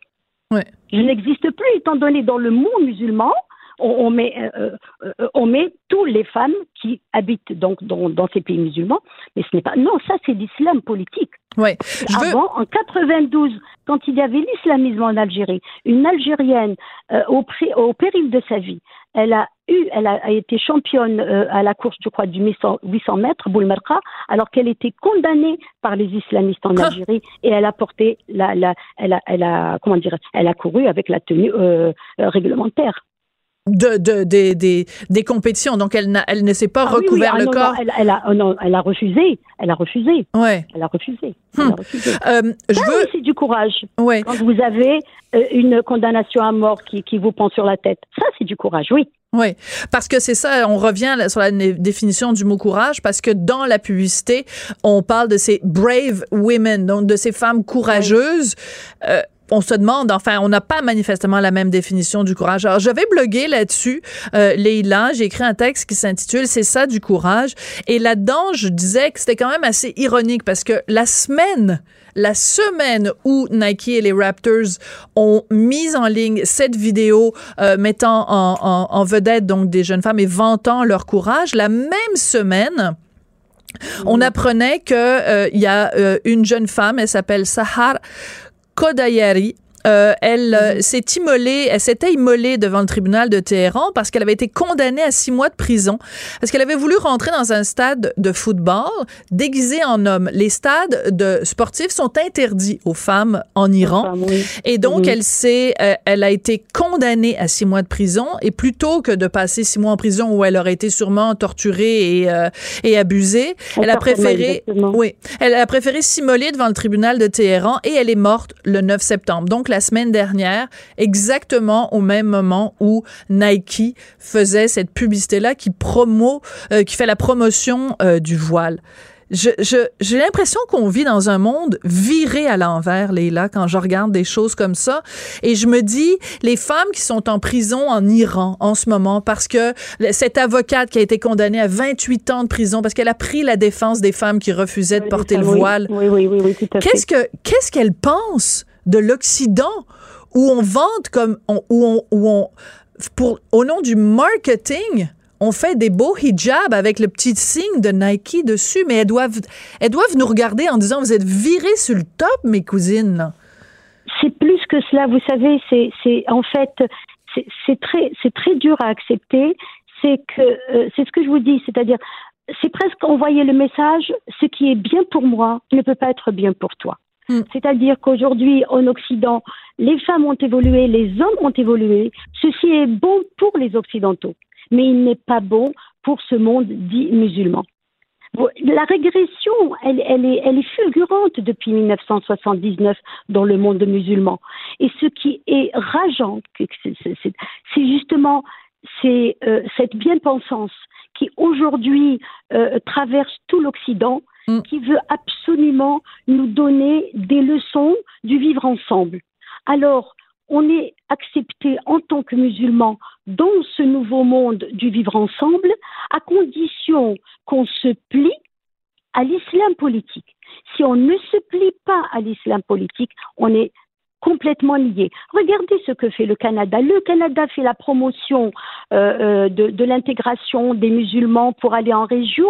Ouais. Je n'existe plus, étant donné dans le monde musulman, on, met, euh, euh, on met toutes les femmes qui habitent donc dans, ces pays musulmans, mais ce n'est pas. Non, ça c'est l'islam politique. Ouais. Avant, en 92, quand il y avait l'islamisme en Algérie, une Algérienne euh, au, au, péril de sa vie, elle a eu, elle a, été championne à la course, je crois, du 800, 800 mètres, Boulmerka, alors qu'elle était condamnée par les islamistes en ah. Algérie et elle a porté la, la elle a, elle a, comment dire, elle a couru avec la tenue réglementaire de, de, des, des compétitions. Donc, elle, elle ne s'est pas ah recouvert ah le corps. elle, elle, a, non, elle a refusé. Elle a refusé. Ouais. Elle a refusé. Elle a hmm. refusé. Euh, je veux... c'est du courage. Ouais. Quand vous avez euh, une condamnation à mort qui, qui vous pend sur la tête, ça, c'est du courage, oui. Oui, parce que c'est ça, on revient sur la définition du mot courage, parce que dans la publicité, on parle de ces brave women, donc de ces femmes courageuses. Euh, on se demande, enfin, on n'a pas manifestement la même définition du courage. Alors, j'avais blogué là-dessus, euh, Leïla, j'ai écrit un texte qui s'intitule C'est ça du courage. Et là-dedans, je disais que c'était quand même assez ironique parce que la semaine la semaine où Nike et les Raptors ont mis en ligne cette vidéo euh, mettant en, vedette donc des jeunes femmes et vantant leur courage, la même semaine, on apprenait que euh, il y a euh, une jeune femme, elle s'appelle Sahar Kodayari euh, elle euh, mhm. s'est immolée, elle s'était immolée devant le tribunal de Téhéran parce qu'elle avait été condamnée à six mois de prison parce qu'elle avait voulu rentrer dans un stade de football déguisé en homme. Les stades de sportifs sont interdits aux femmes en Iran et donc mhm. elle s'est, euh, elle a été condamnée à six mois de prison et plutôt que de passer six mois en prison où elle aurait été sûrement torturée et, et abusée, elle a préféré, oui, elle a préféré s'immoler devant le tribunal de Téhéran et elle est morte le 9 septembre. Donc la semaine dernière, exactement au même moment où Nike faisait cette publicité-là qui promo, euh, qui fait la promotion euh, du voile. j'ai l'impression qu'on vit dans un monde viré à l'envers, Leila, quand je regarde des choses comme ça. Et je me dis, les femmes qui sont en prison en Iran en ce moment, parce que cette avocate qui a été condamnée à 28 ans de prison, parce qu'elle a pris la défense des femmes qui refusaient de porter le voile. Oui, oui, oui, oui, qu'est-ce qu'elle pense? De l'Occident où on vante comme où on, où on pour au nom du marketing on fait des beaux hijabs avec le petit signe de Nike dessus, mais elles doivent, elles doivent nous regarder en disant vous êtes virées sur le top, mes cousines. C'est plus que cela, vous savez, c'est en fait c'est très très dur à accepter. C'est euh, c'est ce que je vous dis, c'est-à-dire c'est presque envoyer le message ce qui est bien pour moi ne peut pas être bien pour toi. Mm. C'est-à-dire qu'aujourd'hui, en Occident, les femmes ont évolué, les hommes ont évolué. Ceci est bon pour les Occidentaux, mais il n'est pas bon pour ce monde dit musulman. La régression, est, elle, est, fulgurante depuis 1979 dans le monde musulman. Et ce qui est rageant, c'est justement c'est euh, cette bien-pensance qui aujourd'hui euh, traverse tout l'Occident Mm. qui veut absolument nous donner des leçons du vivre ensemble. Alors, on est accepté en tant que musulman dans ce nouveau monde du vivre ensemble, à condition qu'on se plie à l'islam politique. Si on ne se plie pas à l'islam politique, on est complètement lié. Regardez ce que fait le Canada. Le Canada fait la promotion euh, euh, de l'intégration des musulmans pour aller en région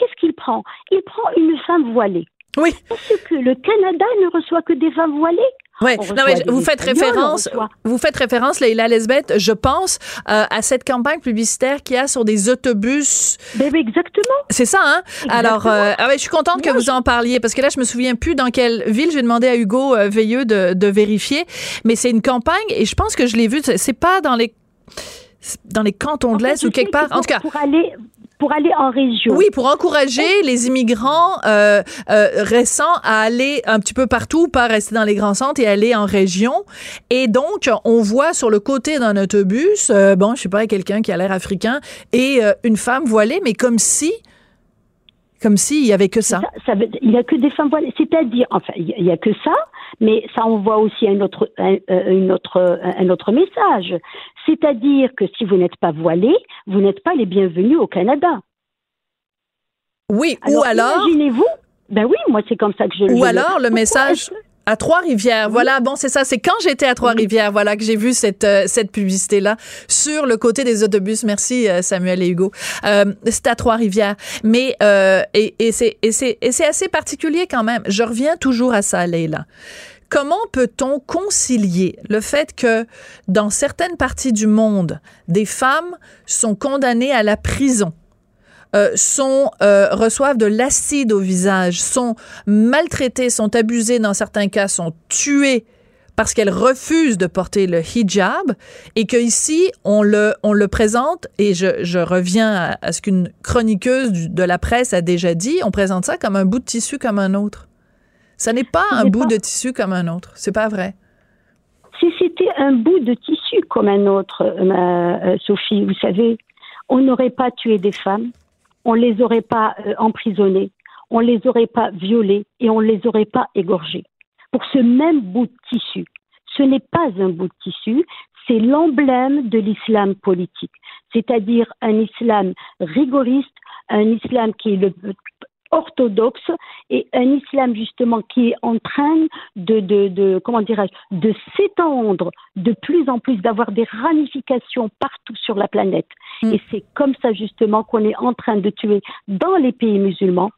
qu'est-ce qu'il prend? Il prend une femme voilée. Oui. Parce que le Canada ne reçoit que des femmes voilées. Oui, non, mais vous faites référence, vous faites référence, Leila Lesbeth, je pense, euh, à cette campagne publicitaire qu'il y a sur des autobus. Ben, exactement. C'est ça, hein? Alors, euh, ah ouais, je suis contente que vous en parliez, parce que là, je me souviens plus dans quelle ville. J'ai demandé à Hugo euh, Veilleux de, de vérifier, mais c'est une campagne, et je pense que je l'ai vu, c'est pas dans les dans les cantons de l'Est ou quelque part. en tout cas, pour aller pour aller en région. Oui, pour encourager les immigrants euh, euh, récents à aller un petit peu partout, pas rester dans les grands centres et aller en région. Et donc, on voit sur le côté d'un autobus, euh, bon, je sais pas, quelqu'un qui a l'air africain et une femme voilée, mais comme si comme s'il y avait que ça. il n'y a que des femmes voilées. C'est-à-dire, enfin, il n'y a, que ça, mais ça envoie aussi un autre, un, une autre, un autre message. C'est-à-dire que si vous n'êtes pas voilé, vous n'êtes pas les bienvenus au Canada. Oui, ou alors. Imaginez-vous. Ben oui, moi c'est comme ça que je le. Ou alors le message. À Trois-Rivières. Voilà, bon, c'est ça. C'est quand j'étais à Trois-Rivières, voilà, que j'ai vu cette, euh, cette publicité-là sur le côté des autobus. Merci, euh, Samuel et Hugo. Euh, c'est à Trois-Rivières. Mais, euh, et, et c'est assez particulier quand même. Je reviens toujours à ça, Leila. Comment peut-on concilier le fait que dans certaines parties du monde, des femmes sont condamnées à la prison? Euh, sont euh, reçoivent de l'acide au visage, sont maltraitées, sont abusées dans certains cas, sont tuées parce qu'elles refusent de porter le hijab et que ici on le on le présente et je, je reviens à, ce qu'une chroniqueuse de la presse a déjà dit, on présente ça comme un bout de tissu comme un autre. Ça n'est pas un bout de tissu comme un autre. C'est pas vrai. Si c'était un bout de tissu comme un autre, euh, euh, Sophie, vous savez, on n'aurait pas tué des femmes, on les aurait pas euh, emprisonnées, on les aurait pas violées et on les aurait pas égorgées. Pour ce même bout de tissu. ce n'est pas un bout de tissu, c'est l'emblème de l'islam politique, c'est-à-dire un islam rigoriste, un islam qui est le orthodoxe et un islam justement qui est en train de, de, de comment dirais-je de s'étendre de plus en plus, d'avoir des ramifications partout sur la planète. Mm. Et c'est comme ça justement qu'on est en train de tuer dans les pays musulmans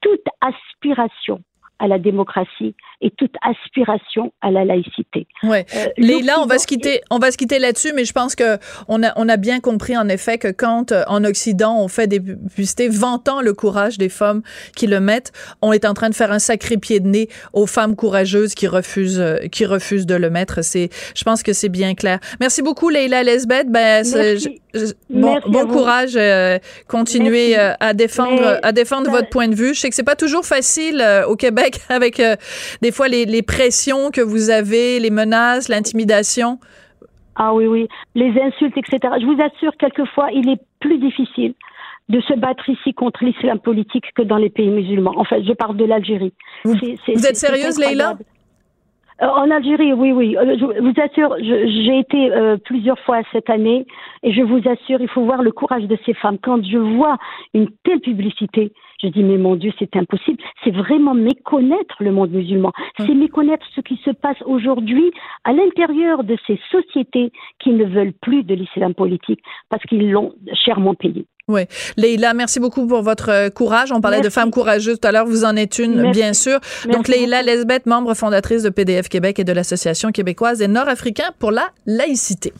toute aspiration à la démocratie et toute aspiration à la laïcité. Ouais. Euh, Léla, on va se quitter, on va se quitter là-dessus, mais je pense que on a, on a bien compris en effet que quand euh, en Occident on fait des publicités vantant le courage des femmes qui le mettent, on est en train de faire un sacré pied de nez aux femmes courageuses qui refusent, euh, qui refusent de le mettre. C'est, je pense que c'est bien clair. Merci beaucoup, Leila Lesbeth. Ben, bon, bon courage, euh, continuez à défendre, à défendre votre point de vue. Je sais que c'est pas toujours facile au Québec avec des des fois les, pressions que vous avez, les menaces, l'intimidation? Ah oui, oui, les insultes, etc. Je vous assure, quelquefois, il est plus difficile de se battre ici contre l'islam politique que dans les pays musulmans. En fait, je parle de l'Algérie. Vous, êtes sérieuse, Leïla? euh, en Algérie, oui, oui. Euh, je vous assure, j'ai été euh, plusieurs fois cette année et je vous assure, il faut voir le courage de ces femmes. Quand je vois une telle publicité, je dis, mais mon Dieu, c'est impossible. C'est vraiment méconnaître le monde musulman. Hum. C'est méconnaître ce qui se passe aujourd'hui à l'intérieur de ces sociétés qui ne veulent plus de l'islam politique parce qu'ils l'ont chèrement payé. Oui. Leïla, merci beaucoup pour votre euh, courage. On parlait de femmes courageuses tout à l'heure. Vous en êtes une, bien sûr. Donc, Leïla Lesbeth, membre fondatrice de PDF Québec et de l'Association québécoise des Nord-Africains pour la laïcité.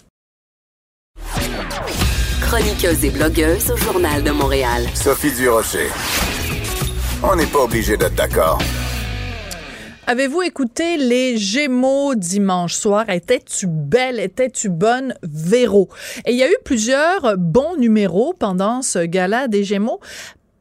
Chroniqueuse et blogueuse au Journal de Montréal. Sophie Durocher. On n'est pas obligé d'être d'accord. Avez-vous écouté les Gémeaux dimanche soir? Étais-tu belle? Étais-tu bonne? Véro? Et il y a eu plusieurs bons numéros pendant ce gala des Gémeaux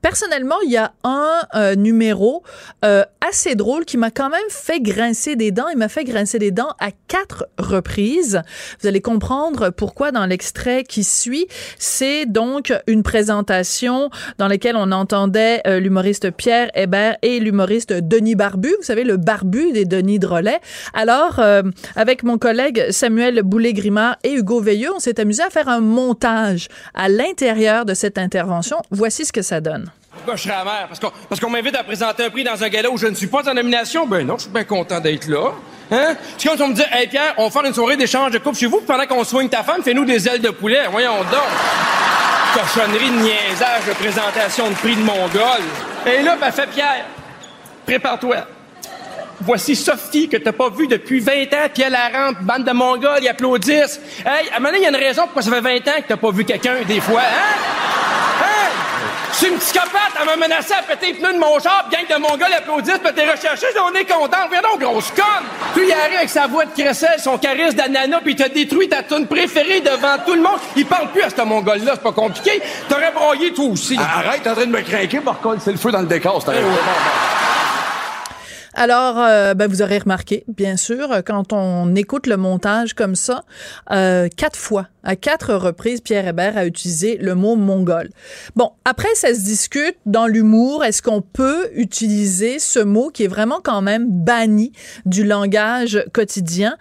personnellement, il y a un euh, numéro euh, assez drôle qui m'a quand même fait grincer des dents. Il m'a fait grincer des dents à quatre reprises. Vous allez comprendre pourquoi dans l'extrait qui suit. C'est donc une présentation dans laquelle on entendait euh, l'humoriste Pierre Hébert et l'humoriste Denis Barbu. Vous savez, le barbu des Denis Drolet. Alors, avec mon collègue Samuel Boulay-Grimard et Hugo Veilleux, on s'est amusé à faire un montage à l'intérieur de cette intervention. Voici ce que ça donne. Je serais amer? Parce qu'on m'invite à présenter un prix dans un gala où je ne suis pas en nomination? Ben non, je suis bien content d'être là. Hein? C'est comme si on me dit, hey Pierre, on va une soirée d'échange de coupe chez vous, pendant qu'on soigne ta femme, fais-nous des ailes de poulet. Voyons donc. Cochonnerie de niaisage de présentation de prix de Mongol. Et là, ben, fait Pierre, prépare-toi. Voici Sophie que t'as pas vue depuis 20 ans, puis elle rentre, bande de Mongols, ils applaudissent. Hey, à un moment il y a une raison pourquoi ça fait 20 ans que t'as pas vu quelqu'un, des fois, hein? Hein? Je suis une psychopathe, elle m'a menacé à péter les pneus de mon char, gang de Mongols applaudissent, puis t'es recherché, on est content. Viens donc, grosse conne! Puis il arrive avec sa voix de crécelle, son charisme d'ananas, puis il t'a détruit ta tune préférée devant tout le monde. Il parle plus à ce Mongol-là, c'est pas compliqué. T'aurais broyé tout aussi. Arrête, t'es en train de me craquer, par contre, c'est le feu dans le décor, c'est alors, euh, ben, vous aurez remarqué, bien sûr, quand on écoute le montage comme ça, euh, quatre fois, à quatre reprises, Pierre Hébert a utilisé le mot mongol. Bon, après, ça se discute dans l'humour. Est-ce qu'on peut utiliser ce mot qui est vraiment quand même banni du langage quotidien?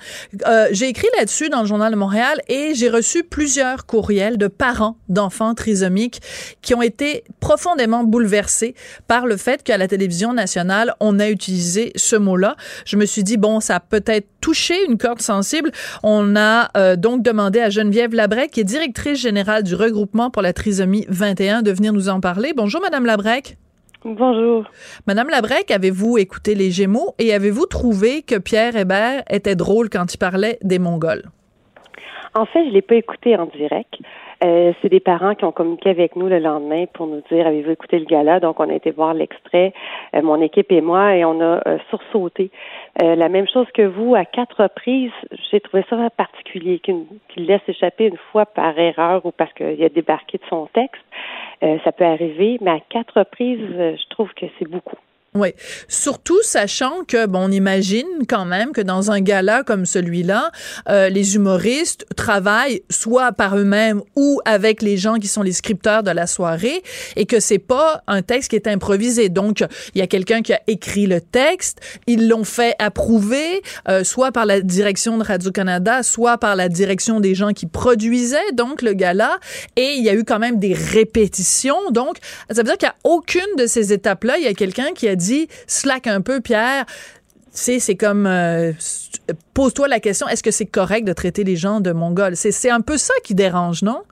Euh, j'ai écrit là-dessus dans le Journal de Montréal et j'ai reçu plusieurs courriels de parents d'enfants trisomiques qui ont été profondément bouleversés par le fait qu'à la télévision nationale, on a utilisé ce mot-là. Je me suis dit, bon, ça a peut-être touché une corde sensible. On a euh, donc demandé à Geneviève Labrec, qui est directrice générale du regroupement pour la trisomie 21, de venir nous en parler. Bonjour, Madame Labrec. Bonjour. Madame Labrec, avez-vous écouté les Gémeaux et avez-vous trouvé que Pierre Hébert était drôle quand il parlait des Mongols? En fait, je l'ai pas écouté en direct. Euh, c'est des parents qui ont communiqué avec nous le lendemain pour nous dire avez-vous écouté le gala? Donc on a été voir l'extrait, euh, mon équipe et moi, et on a euh, sursauté. la même chose que vous, à quatre reprises, j'ai trouvé ça particulier qu'il laisse échapper une fois par erreur ou parce qu'il a débarqué de son texte. ça peut arriver, mais à quatre reprises, je trouve que c'est beaucoup. Oui, surtout sachant que bon, on imagine quand même que dans un gala comme celui-là, euh, les humoristes travaillent soit par eux-mêmes ou avec les gens qui sont les scripteurs de la soirée et que c'est pas un texte qui est improvisé. Donc il y a quelqu'un qui a écrit le texte, ils l'ont fait approuver euh, soit par la direction de Radio Canada, soit par la direction des gens qui produisaient donc le gala et il y a eu quand même des répétitions. Donc ça veut dire qu'à aucune de ces étapes-là, il y a quelqu'un qui a dit slack un peu, Pierre. C'est, comme euh, pose-toi la question est-ce que c'est correct de traiter les gens de mongols? C'est, un peu ça qui dérange non?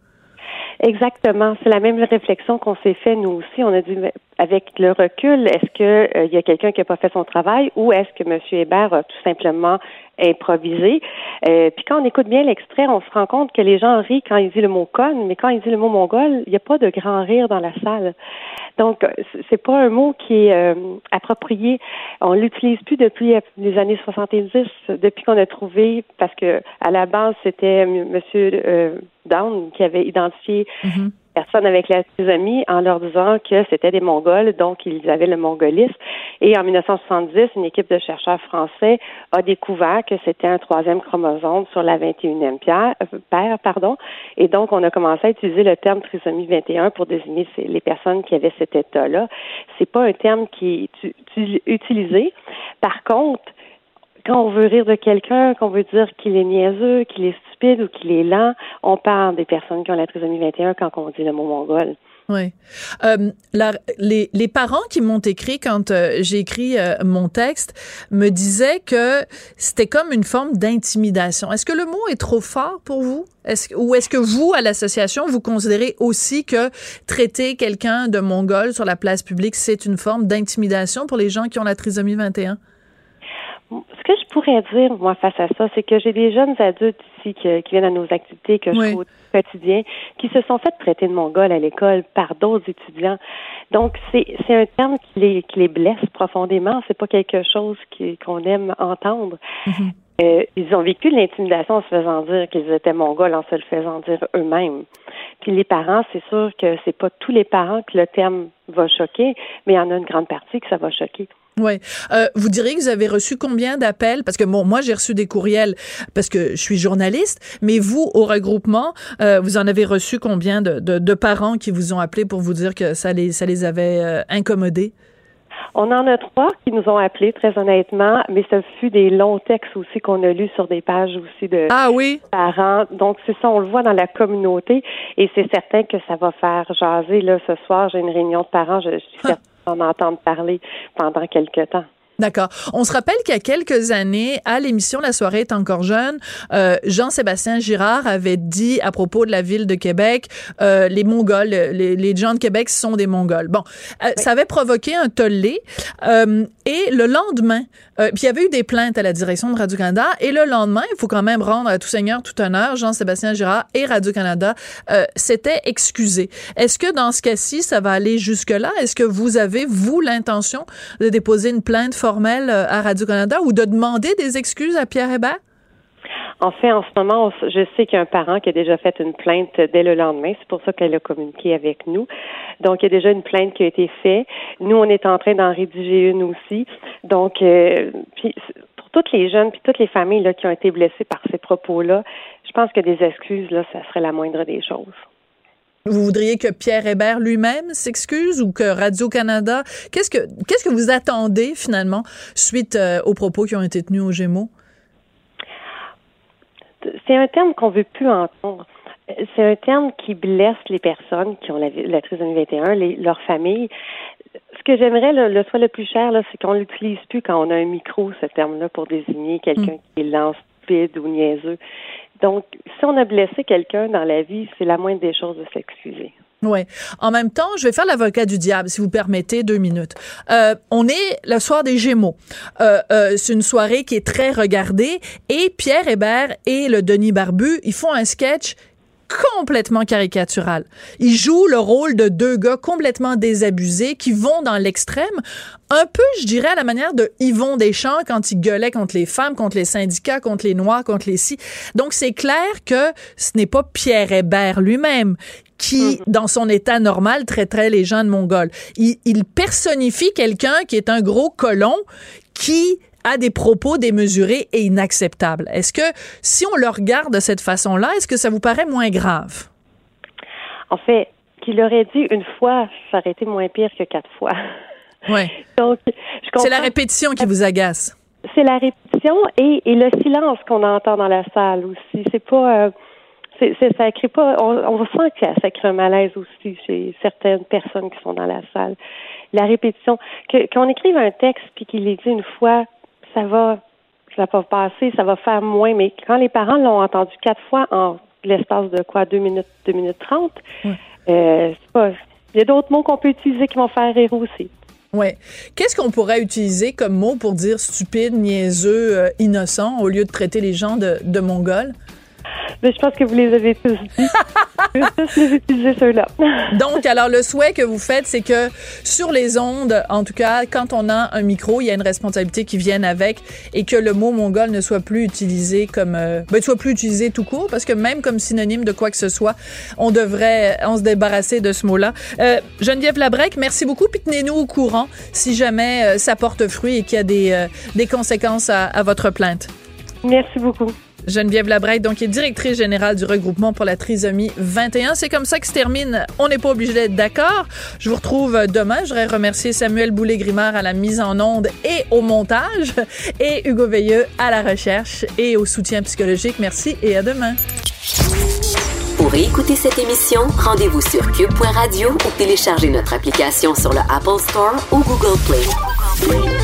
Exactement. C'est la même réflexion qu'on s'est fait nous aussi. On a dit avec le recul, est-ce que il euh, y a quelqu'un qui n'a pas fait son travail ou est-ce que M. Hébert a tout simplement improvisé? Euh, puis quand on écoute bien l'extrait, on se rend compte que les gens rient quand il dit le mot conne, mais quand il dit le mot mongol, il n'y a pas de grand rire dans la salle. Donc, c'est pas un mot qui est euh, approprié. On l'utilise plus depuis les années 70, depuis qu'on a trouvé, parce que à la base, c'était Monsieur euh, Down qui avait identifié mm-hmm personnes avec la trisomie en leur disant que c'était des Mongols, donc ils avaient le mongolisme. Et en 1970, une équipe de chercheurs français a découvert que c'était un troisième chromosome sur la 21e pierre, euh, paire, pardon. Et donc, on a commencé à utiliser le terme trisomie 21 pour désigner les personnes qui avaient cet état-là. C'est pas un terme qui est utilisé. Par contre, quand on veut rire de quelqu'un, qu'on veut dire qu'il est niaiseux, qu'il est stupide ou qu'il est lent, on parle des personnes qui ont la trisomie 21 quand on dit le mot mongol. Oui. Euh, les, les, parents qui m'ont écrit quand euh, j'ai écrit euh, mon texte me disaient que c'était comme une forme d'intimidation. Est-ce que le mot est trop fort pour vous? Est-ce, ou est-ce que vous, à l'association, vous considérez aussi que traiter quelqu'un de mongol sur la place publique, c'est une forme d'intimidation pour les gens qui ont la trisomie 21? Ce que je pourrais dire, moi, face à ça, c'est que j'ai des jeunes adultes ici qui, viennent à nos activités, que je trouve au quotidien, qui se sont fait traiter de mongol à l'école par d'autres étudiants. Donc, c'est, un terme qui les, qui les blesse profondément. C'est pas quelque chose qu'on aime entendre. Mm-hmm. Euh, ils ont vécu l'intimidation en se faisant dire qu'ils étaient mongols, en se le faisant dire eux-mêmes. Puis les parents, c'est sûr que c'est pas tous les parents que le terme va choquer, mais il y en a une grande partie que ça va choquer. Oui. Euh, vous diriez que vous avez reçu combien d'appels? Parce que bon, moi, j'ai reçu des courriels parce que je suis journaliste, mais vous, au regroupement, euh, vous en avez reçu combien de, de, parents qui vous ont appelé pour vous dire que ça les, ça les avait euh, incommodés? On en a trois qui nous ont appelés, très honnêtement, mais ce fut des longs textes aussi qu'on a lus sur des pages aussi de ah, oui? parents. Donc, c'est ça, on le voit dans la communauté et c'est certain que ça va faire jaser. Là, ce soir, j'ai une réunion de parents, je, je suis certaine en entendre parler pendant quelque temps. D'accord. On se rappelle qu'il y a quelques années, à l'émission La soirée est encore jeune, euh, Jean-Sébastien Girard avait dit à propos de la ville de Québec, euh, les Mongols, les, les, gens de Québec sont des Mongols. Bon, euh, ça avait provoqué un tollé. Euh, et le lendemain, euh, puis il y avait eu des plaintes à la direction de Radio-Canada. Et le lendemain, il faut quand même rendre à tout seigneur, tout honneur, Jean-Sébastien Girard et Radio-Canada euh, s'étaient excusés. Est-ce que dans ce cas-ci, ça va aller jusque-là? Est-ce que vous avez, vous, l'intention de déposer une plainte euh, à Radio-Canada ou de demander des excuses à Pierre Hébert? En fait, en ce moment, je sais qu'il y a un parent qui a déjà fait une plainte dès le lendemain. C'est pour ça qu'elle a communiqué avec nous. Donc, il y a déjà une plainte qui a été faite. Nous, on est en train d'en rédiger une aussi. Donc, euh, pour toutes les jeunes puis toutes les familles là, qui ont été blessées par ces propos-là, je pense que des excuses, là, ça serait la moindre des choses. Vous voudriez que Pierre Hébert lui-même s'excuse ou que Radio-Canada... Qu'est-ce que, qu'est-ce que vous attendez, finalement, suite euh, aux propos qui ont été tenus aux Gémeaux? c'est un terme qu'on veut plus entendre. C'est un terme qui blesse les personnes qui ont la, la trisomie 21, les, leurs familles. Ce que j'aimerais, le, soit le plus cher, c'est qu'on l'utilise plus quand on a un micro, ce terme-là, pour désigner quelqu'un mm. qui est lance ou niaiseux. Donc, si on a blessé quelqu'un dans la vie, c'est la moindre des choses de s'excuser. Oui. En même temps, je vais faire l'avocat du diable, si vous permettez, deux minutes. Euh, on est le soir des Gémeaux. Euh, euh, c'est une soirée qui est très regardée et Pierre Hébert et le Denis Barbu, ils font un sketch complètement caricatural. Il joue le rôle de deux gars complètement désabusés qui vont dans l'extrême, un peu, je dirais, à la manière de Yvon Deschamps quand il gueulait contre les femmes, contre les syndicats, contre les Noirs, contre les si. Donc, c'est clair que ce n'est pas Pierre Hébert lui-même qui, mm. dans son état normal, traiterait les gens de mongols. Il, il personnifie quelqu'un qui est un gros colon qui a des propos démesurés et inacceptables. Est-ce que si on le regarde de cette façon-là, est-ce que ça vous paraît moins grave? En fait, qu'il aurait dit une fois, ça aurait été moins pire que quatre fois. Oui. Donc, c'est la répétition qui vous agace. C'est la répétition et, et le silence qu'on entend dans la salle aussi. C'est pas. Euh, c'est, ça crée pas. On, on sent que ça crée un malaise aussi chez certaines personnes qui sont dans la salle. La répétition, que, qu'on écrive un texte puis qu'il est dit une fois, ça va, ça va passer, ça va faire moins. Mais quand les parents l'ont entendu quatre fois en l'espace de quoi, deux minutes, deux minutes trente, euh, c'est pas. Il y a d'autres mots qu'on peut utiliser qui vont faire rire aussi. Oui. Qu'est-ce qu'on pourrait utiliser comme mot pour dire stupide, niaiseux, euh, innocent au lieu de traiter les gens de, de mongols? Mais je pense que vous les avez tous dit. je vais tous les utiliser ceux-là. Donc, alors, le souhait que vous faites, c'est que sur les ondes, en tout cas, quand on a un micro, il y a une responsabilité qui vienne avec et que le mot mongol ne soit plus utilisé comme, euh, ben, soit plus utilisé tout court, parce que même comme synonyme de quoi que ce soit, on devrait, on se débarrasser de ce mot-là. Euh, Geneviève Labrec, merci beaucoup, puis tenez-nous au courant si jamais euh, ça porte fruit et qu'il y a des, euh, des conséquences à, à votre plainte. Merci beaucoup. Geneviève Labrec, donc, est directrice générale du regroupement pour la trisomie 21. C'est comme ça que se termine. On n'est pas obligé d'être d'accord. Je vous retrouve demain. Je voudrais remercier Samuel Boulay-Grimard à la mise en onde et au montage et Hugo Veilleux à la recherche et au soutien psychologique. Merci et à demain. Pour écouter cette émission, rendez-vous sur cube.radio ou téléchargez notre application sur le Apple Store ou Google Play.